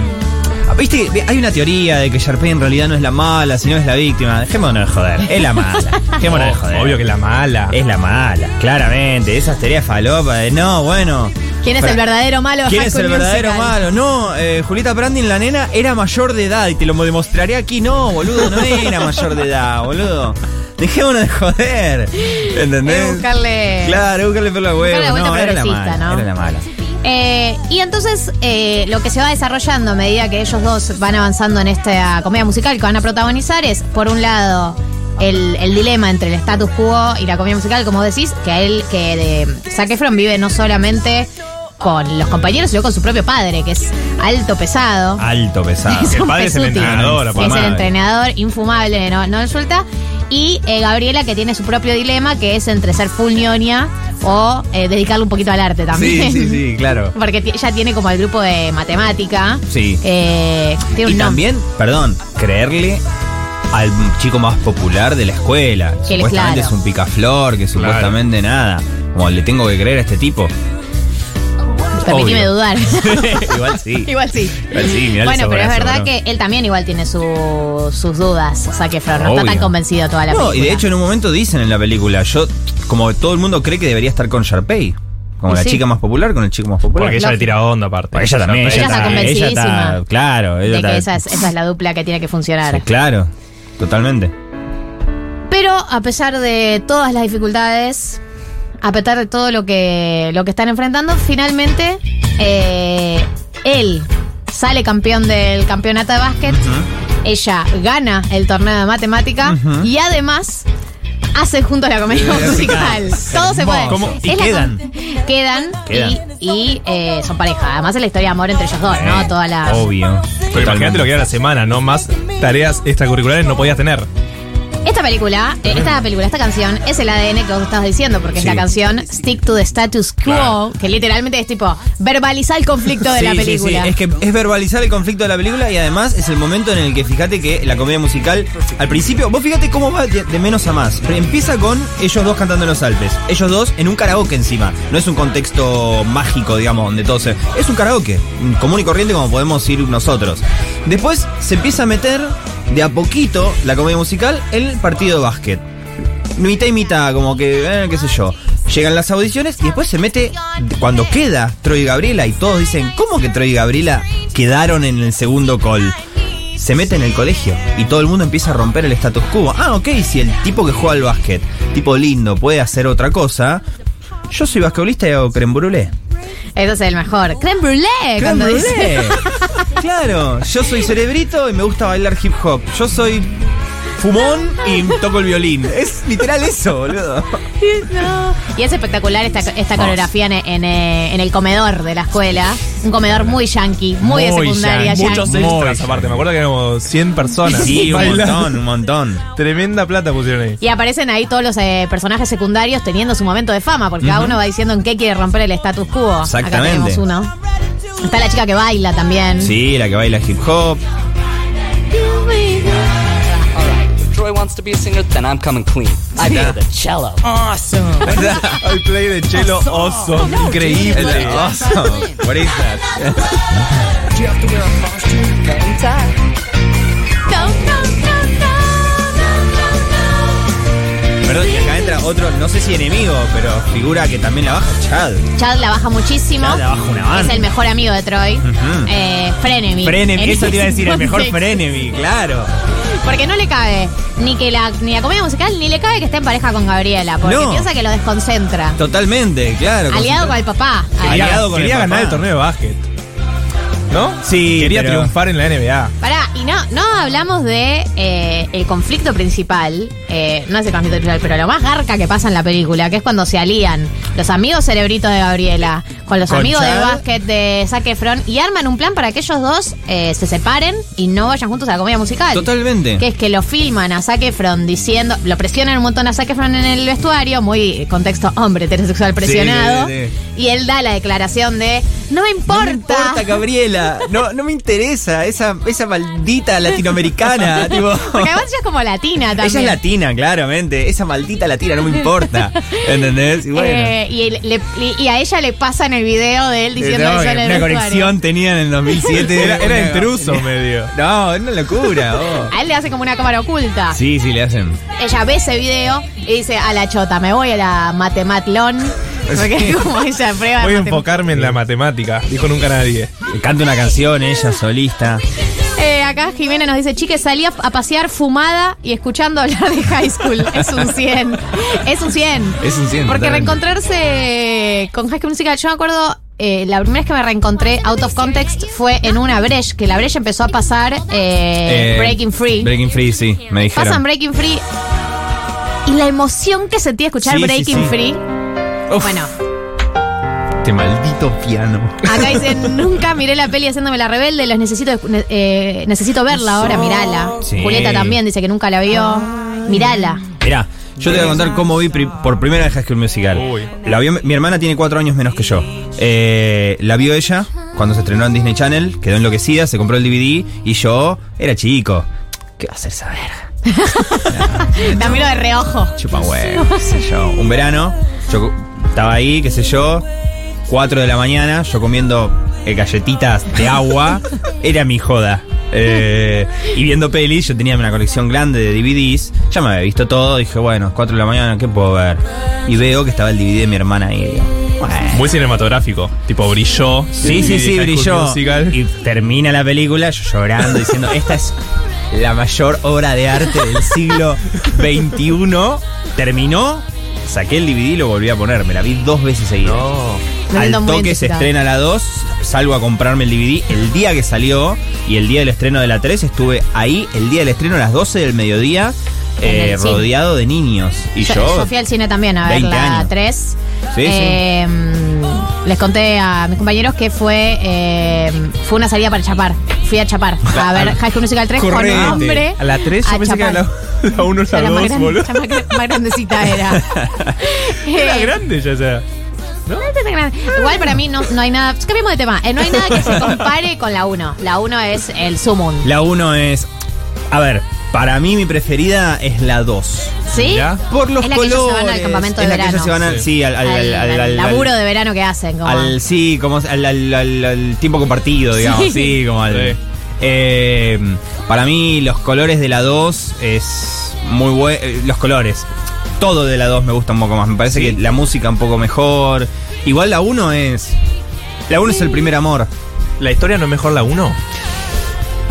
Viste, hay una teoría de que Sharpay en realidad no es la mala, sino es la víctima. Dejémonos de joder. Es la mala. Dejémonos de joder. Obvio que la mala. Es la mala, claramente. Esas teorías falopa de no, bueno. ¿Quién es el verdadero malo ¿Quién es el verdadero Musical? malo? No, eh, Julieta Brandin, la nena, era mayor de edad y te lo demostraré aquí. No, boludo, no era mayor de edad, boludo. Dejémonos de joder. ¿Entendés? Es buscarle- Claro, buscarle por la vuelta No, era la mala. ¿no? Era la mala. Eh, y entonces eh, lo que se va desarrollando a medida que ellos dos van avanzando en esta comedia musical que van a protagonizar es, por un lado, el, el dilema entre el status quo y la comedia musical, como decís, que a él, que de Zac Efron vive no solamente con los compañeros, sino con su propio padre, que es alto pesado. Alto pesado. Es El padre es el entrenador, Es papá el entrenador infumable, no, no resulta. Y eh, Gabriela, que tiene su propio dilema, que es entre ser full ñoña o eh, dedicarle un poquito al arte también. Sí, sí, sí, claro. Porque ella tiene como el grupo de matemática. Sí. Eh, tiene Y un también, perdón, creerle al chico más popular de la escuela. Que supuestamente claro. es un picaflor, que supuestamente nada. Como le tengo que creer a este tipo. Permitime Obvio. dudar. Igual sí. igual sí. Igual sí, mirá el Bueno, pero es verdad que él también igual tiene su- sus dudas. Zac Efron no está tan convencido toda la No, película. y de hecho en un momento dicen en la película, yo, como todo el mundo cree que debería estar con Sharpay. Como Y la sí. chica más popular con el chico más popular. Porque ella le tira onda aparte. Porque ella también, Ella ella, está está, ella convencidísima está, claro, ella de que está- esa es, esa es la dupla que tiene que funcionar. sí, claro, totalmente. Pero a pesar de todas las dificultades, a pesar de todo lo que, lo que están enfrentando, finalmente eh, él sale campeón del campeonato de básquet. Ella gana el torneo de matemática y además hace juntos la comedia musical. Todo se puede. ¿Cómo? ¿Y quedan? Quedan, Quedan. y, y, eh, son pareja. Además es la historia de amor entre ellos dos, ¿no? Toda la. Obvio. Pero imagínate lo que era la semana, ¿no? Más tareas extracurriculares no podías tener. Esta película, eh, esta película, esta canción es el ADN que vos estabas diciendo, porque Sí. es la canción Stick to the Status Quo, Claro. que literalmente es tipo verbalizar el conflicto de la sí, sí. película. Es que es verbalizar el conflicto de la película y además es el momento en el que fíjate que la comedia musical, al principio, vos fíjate cómo va de, de menos a más. Pero Empieza con ellos dos cantando en los Alpes. Ellos dos en un karaoke encima. No es un contexto mágico, digamos, donde todo se. Es un karaoke, común y corriente como podemos ir nosotros. Después se empieza a meter de a poquito la comedia musical el partido de básquet. Mitad y mitad, como que, eh, qué sé yo. Llegan las audiciones y después se mete cuando queda Troy y Gabriela y todos dicen, ¿cómo que Troy y Gabriela quedaron en el segundo call? Se mete en el colegio y todo el mundo empieza a romper el status quo. Ah, ok, si el tipo que juega al básquet, tipo lindo, puede hacer otra cosa. Yo soy basquetbolista y hago creme brûlée. Eso es el mejor. Creme brûlée, Creme brûlée. Claro, yo soy cerebrito y me gusta bailar hip hop. Yo soy fumón y toco el violín. Es literal eso, boludo. No. Y es espectacular esta, esta coreografía en, en, eh, en el comedor de la escuela. Un comedor muy yankee, muy, de secundaria yankee. Muchos extras aparte. Me acuerdo que éramos 100 personas. Sí, un montón, un montón. Tremenda plata pusieron ahí. Y aparecen ahí todos los eh, personajes secundarios teniendo su momento de fama, porque cada uno va diciendo en qué quiere romper el status quo. Exactamente. Acá tenemos uno. Está la chica que baila también. Sí, la que baila hip hop. Wants to be a singer, then I'm coming clean. I play the cello. Awesome. I play the cello awesome. Increíble. Awesome. What is that? Do you have to wear a costume? Hang tight. Perdón, y acá entra otro, no sé si enemigo, pero figura que también la baja Chad. Chad la baja muchísimo. Chad la baja una banda. Es el mejor amigo de Troy. Ujú. Eh, Frenemy. Frenemy, En eso te iba a decir, el mejor. Frenemy, claro. Porque no le cabe ni que la, ni la comedia musical, ni le cabe que esté en pareja con Gabriela. Porque No. piensa que lo desconcentra. Totalmente, claro. Aliado con el papá. Aliado con quería el ganar papá. el torneo de básquet. ¿No? Sí, Quería pero- triunfar en la NBA. Pará, y no, no hablamos de eh, el conflicto principal, eh, no es el conflicto principal, pero lo más garca que pasa en la película, que es cuando se alían los amigos cerebritos de Gabriela con los Con amigos de básquet de Zac Efron y arman un plan para que ellos dos eh, se separen y no vayan juntos a la comedia musical. Totalmente. Que es que lo filman a Zac Efron diciendo, lo presionan un montón a Zac Efron en el vestuario, muy contexto hombre heterosexual presionado. Sí, sí, sí. Y él da la declaración de, no me importa. No me importa, Gabriela. No, no me interesa esa, esa maldita latinoamericana. tipo. Porque además ella es como latina también. Ella es latina, claramente. Esa maldita latina no me importa. ¿Entendés? Y bueno. Eh, y, le- y a ella le pasa en el video de él diciendo No, eso en que el una conexión tenían en el 2007. Era, era intruso medio. No, es una locura. oh. A él le hace como una cámara oculta. Sí, sí, le hacen. Ella ve ese video y dice, a la chota, me voy a la matematlón. Porque es como ella prueba. Voy a enfocarme en la matemática. Dijo nunca nadie. Canta una canción, ella solista. Eh, acá Jimena nos dice, chique, salí a, a pasear fumada y escuchando hablar de high school. Es un 100. Es un 100. Es un 100, Porque totalmente. reencontrarse con High School Musical, yo me acuerdo, eh, la primera vez que me reencontré out of context fue en una Breche, que la Breche empezó a pasar eh, Eh, Breaking Free. Breaking Free, sí, me dijeron. Pasan Breaking Free. Y la emoción que sentí escuchar Sí, sí, Breaking sí. Free. Uf. Bueno, Este maldito piano. acá dicen, nunca miré la peli haciéndome la rebelde, los necesito, eh, necesito verla ahora, mirala. Sí. Julieta también dice que nunca la vio. Mirala. Mirá, Yo te voy a contar cómo vi pri- por primera vez High School Musical. La vio, mi hermana tiene cuatro años menos que yo. Eh, la vio ella cuando se estrenó en Disney Channel, quedó enloquecida, se compró el DVD y yo era chico. ¿Qué va a hacer esa verga? La miro de reojo. Chupa huevo, qué sé yo. Un verano, yo estaba ahí, qué sé yo, 4 de la mañana, yo comiendo eh, galletitas de agua, era mi joda. Eh, y viendo pelis, yo tenía una colección grande de DVDs, ya me había visto todo, dije, bueno, 4 de la mañana, ¿qué puedo ver? Y veo que estaba el DVD de mi hermana ahí. digo, bueno. Muy cinematográfico. Tipo, brilló. Sí, sí, sí, brilló. Musical. Y termina la película, yo llorando, diciendo, esta es la mayor obra de arte del siglo XXI. Terminó, saqué el DVD y lo volví a poner. Me la vi dos veces seguidas. Me Al toque se estrena la 2, salgo a comprarme el DVD el día que salió y el día del estreno de la 3 estuve ahí, el día del estreno a las 12 del mediodía, eh, cine. rodeado de niños. Y yo, yo, fui al cine también a ver 20 la años. 3. Sí, sí. Les conté a mis compañeros que fue eh, fue una salida para chapar. Fui a chapar a ver High School Musical 3 con Correte. un hombre. A la 3 yo a pensé que era chapar. la, la 1 o la Era más 2, grande, boludo. más, gra- más grandecita era. Era Eh, grande ya, ya. no es tan grande. Igual para mí no, no hay nada. Cambiemos de tema. Eh, no hay nada que se compare con la 1. La 1 es el sumum. La 1 es. A ver, para mí mi preferida es la 2. ¿Sí? Por los es la que ellos se van al colores, campamento de es la que verano. ellos se van al- sí, al- al- al- al- al- laburo de verano que hacen. Como, Al, sí, como al, al- al- al tiempo compartido, digamos, Sí. sí, como al. Sí. Eh, para mí, los colores de la 2 es muy bueno. Los colores. Todo de la 2 me gusta un poco más. Me parece que la música un poco mejor. Igual la 1 es. La 1 es el primer amor. ¿La historia no es mejor la 1?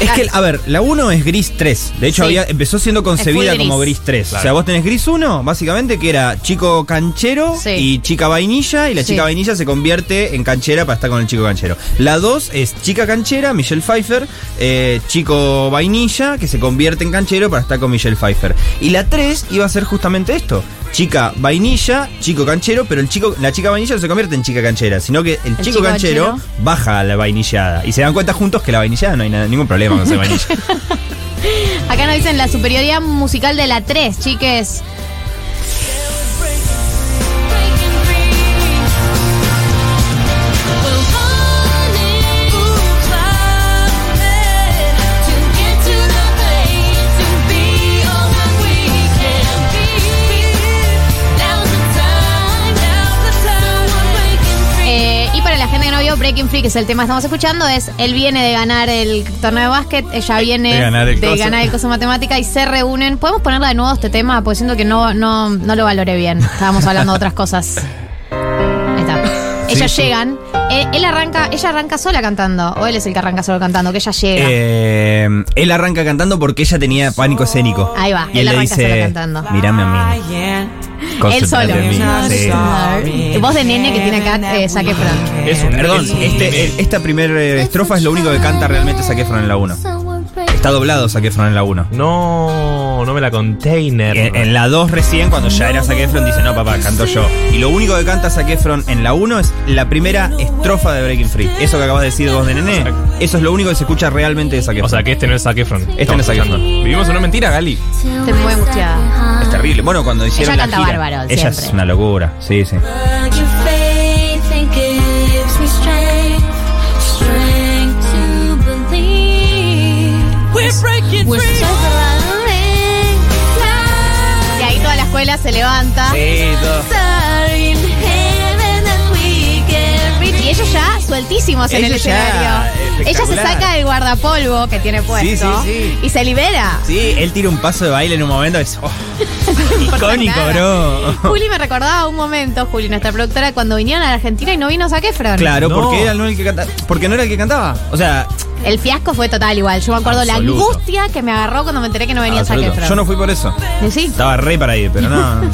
Es que, a ver, la 1 es Gris 3. De hecho, Sí. había, empezó siendo concebida como gris. Gris 3. Claro. O sea, vos tenés Gris 1, básicamente, que era chico canchero Sí. y chica vainilla. Y la Sí. chica vainilla se convierte en canchera para estar con el chico canchero. La 2 es chica canchera, Michelle Pfeiffer. eh, chico vainilla, que se convierte en canchero para estar con Michelle Pfeiffer. Y la 3 iba a ser justamente esto. Chica vainilla, chico canchero, pero el chico, la chica vainilla no se convierte en chica canchera, sino que el, chico, chico canchero, canchero. baja a la vainillada. Y se dan cuenta juntos que la vainillada no hay nada- ningún problema con ser vainilla. Acá nos dicen la superioridad musical de la 3, chiques. Breaking Free, que es el tema que estamos escuchando, es él viene de ganar el torneo de básquet, ella viene De ganar el de coso. ganar el coso de matemática y se reúnen. ¿Podemos ponerla de nuevo este tema? Porque siento que no, no, no lo valoré bien. Estábamos hablando de otras cosas. Ahí está. Ellas sí. llegan. Eh, él arranca, ella arranca sola cantando. O él es el que arranca solo cantando, que ella llega. Eh, él arranca cantando porque ella tenía pánico escénico. Ahí va, Y él él, le arranca solo dice, cantando. mírame a mí. él solo. Mí". Sí. Voz de nene que tiene acá eh, Zac Efron. Es un Perdón, este, eh, esta primera estrofa es lo único que canta realmente Zac Efron en la 1. Está doblado Zac Efron en la 1. No, no me la container. En, en la 2 recién, cuando ya era Zac Efron, dice, no papá, canto yo. Y lo único que canta Zac Efron en la 1 es la primera estrofa de Breaking Free. Eso que acabas de decir vos de nene, eso es lo único que se escucha realmente de Zac Efron. O sea que este no es Zac Efron. Este no es Zac Efron. Vivimos en una mentira, Gali. Estoy muy angustiada. Es terrible. Bueno, cuando hicieron Ella la canta gira, bárbaro, ella siempre. es una locura. Sí, sí. Y ahí toda la escuela se levanta. Sí, todo. Y ellos ya sueltísimos en el Ellos ya, escenario. Ella se saca el guardapolvo que tiene puesto Sí, sí, sí. y se libera. Sí, él tira un paso de baile en un momento. Es, oh, icónico, bro. Juli me recordaba un momento, Juli, nuestra productora, cuando vinieron a la Argentina y no vino Zac Efron. Claro, No. porque era no el que cantaba. Porque no era el que cantaba. O sea, El fiasco fue total igual. Yo me acuerdo la angustia que me agarró cuando me enteré que no venía. Efron. yo no fui por eso. ¿Y sí? Estaba re para ir, pero no.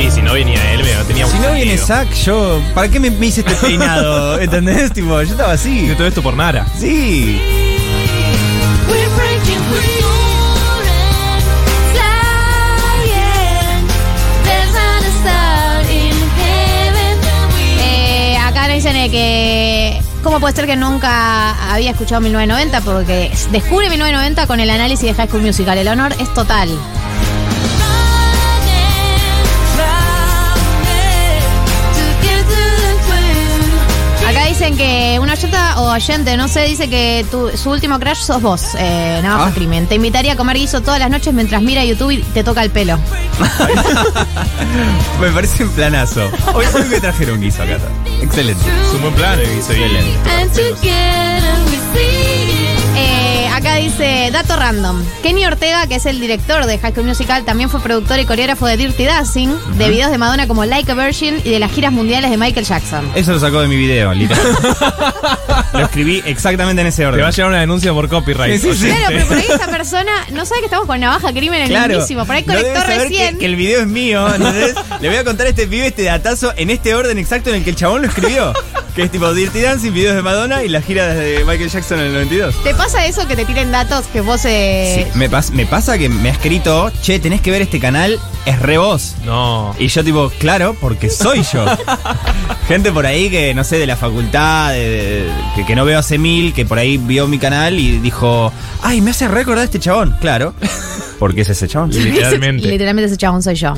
Y si no venía él, no tenía si no viene. Zack, yo. ¿Para qué me, me hice este peinado? ¿Entendés? Tipo, yo estaba así. De todo esto por Nara. Sí. Eh, acá nos dicen eh, que. ¿Cómo puede ser que nunca había escuchado 1990? Porque descubre 1990 con el análisis de High School Musical. El honor es total. Dicen que una oyenta o oyente, no sé, dice que tu- su último crush sos vos, eh, Navaja Ah. Crimen. Te invitaría a comer guiso todas las noches mientras mira YouTube y te toca el pelo. Me parece un planazo. Hoy, hoy me trajeron guiso acá. Excelente. Es un buen plan el guiso. Excelente. Acá dice, dato random. Kenny Ortega, que es el director de High School Musical, también fue productor y coreógrafo de Dirty Dancing, de videos de Madonna como Like a Virgin y de las giras mundiales de Michael Jackson. Eso lo sacó de mi video, literal. lo escribí exactamente en ese orden. Te va a llegar una denuncia por copyright. Sí, sí, sí. Claro, pero por ahí esta persona no sabe que estamos con Navaja Crimen en el Claro. mismísimo. Por ahí conectó recién. Que, que el video es mío, ¿entendés? Le voy a contar a este pibe este datazo en este orden exacto en el que el chabón lo escribió. Que es tipo Dirty Dancing, videos de Madonna y las giras de Michael Jackson en el 92. ¿Te pasa eso que te tiren datos que vos eh, Sí, me, pas- me pasa que me ha escrito, che, tenés que ver este canal, es re vos. No. Y yo tipo, claro, porque soy yo. Gente por ahí que, no sé, de la facultad, de- de- que, que no veo hace mil, que por ahí vio mi canal y dijo, ay, me hace recordar este chabón. Claro, porque es ese chabón. Literalmente ese chabón soy yo.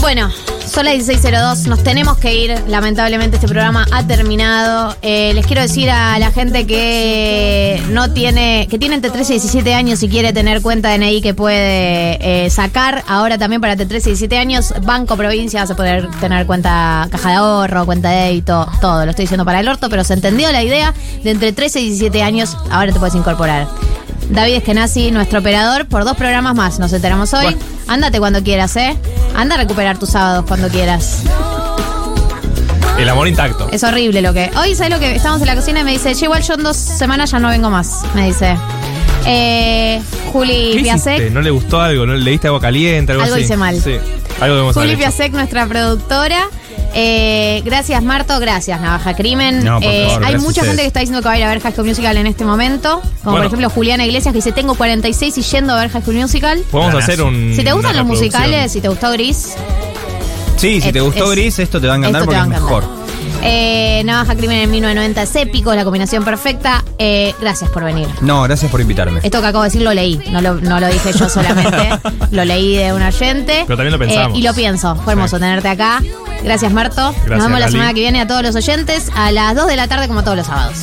Bueno, son las 16.02, nos tenemos que ir. Lamentablemente este programa ha terminado. Eh, les quiero decir a la gente que no tiene, que tiene entre 13 y 17 años y quiere tener cuenta DNI que puede eh, sacar. Ahora también para entre 13 y 17 años, Banco Provincia vas a poder tener cuenta caja de ahorro, cuenta de débito, todo. Lo estoy diciendo para el orto, pero se entendió la idea de entre 13 y 17 años, ahora te puedes incorporar. David Eskenazi, nuestro operador, por dos programas más. Nos enteramos hoy. Ándate cuando quieras, ¿eh? Anda a recuperar tus sábados cuando quieras. El amor intacto. Es horrible lo que. Hoy, ¿sabes lo que? Estamos en la cocina y me dice, che, igual yo en dos semanas ya no vengo más. Me dice. Eh, Juli ¿Qué Piasek. ¿No le gustó algo? ¿No le diste agua caliente? Algo, Algo así? hice mal. Sí. Algo Juli. Piasek, nuestra productora. Eh, gracias, Marto. Gracias, Navaja Crimen. No, Eh, favor, hay mucha gente que está diciendo que va a ir a ver High School Musical en este momento. Como por ejemplo Juliana Iglesias que dice: Tengo 46 y yendo a ver High School Musical. Podemos hacer un. Si te gustan los musicales, si te gustó Gris, Sí, si te Es- gustó es- Gris, esto te va a encantar te porque es a encantar. mejor. Eh, Navaja Crimen en 1990 es épico, es la combinación perfecta. Eh, gracias por venir. No, gracias por invitarme. Esto que acabo de decir lo leí, no lo, no lo dije yo solamente, lo leí de un oyente. Pero también lo pensamos. Eh, y lo pienso, fue hermoso tenerte acá. Gracias Marto. Nos vemos la semana que viene a todos los oyentes a las 2 de la tarde como todos los sábados.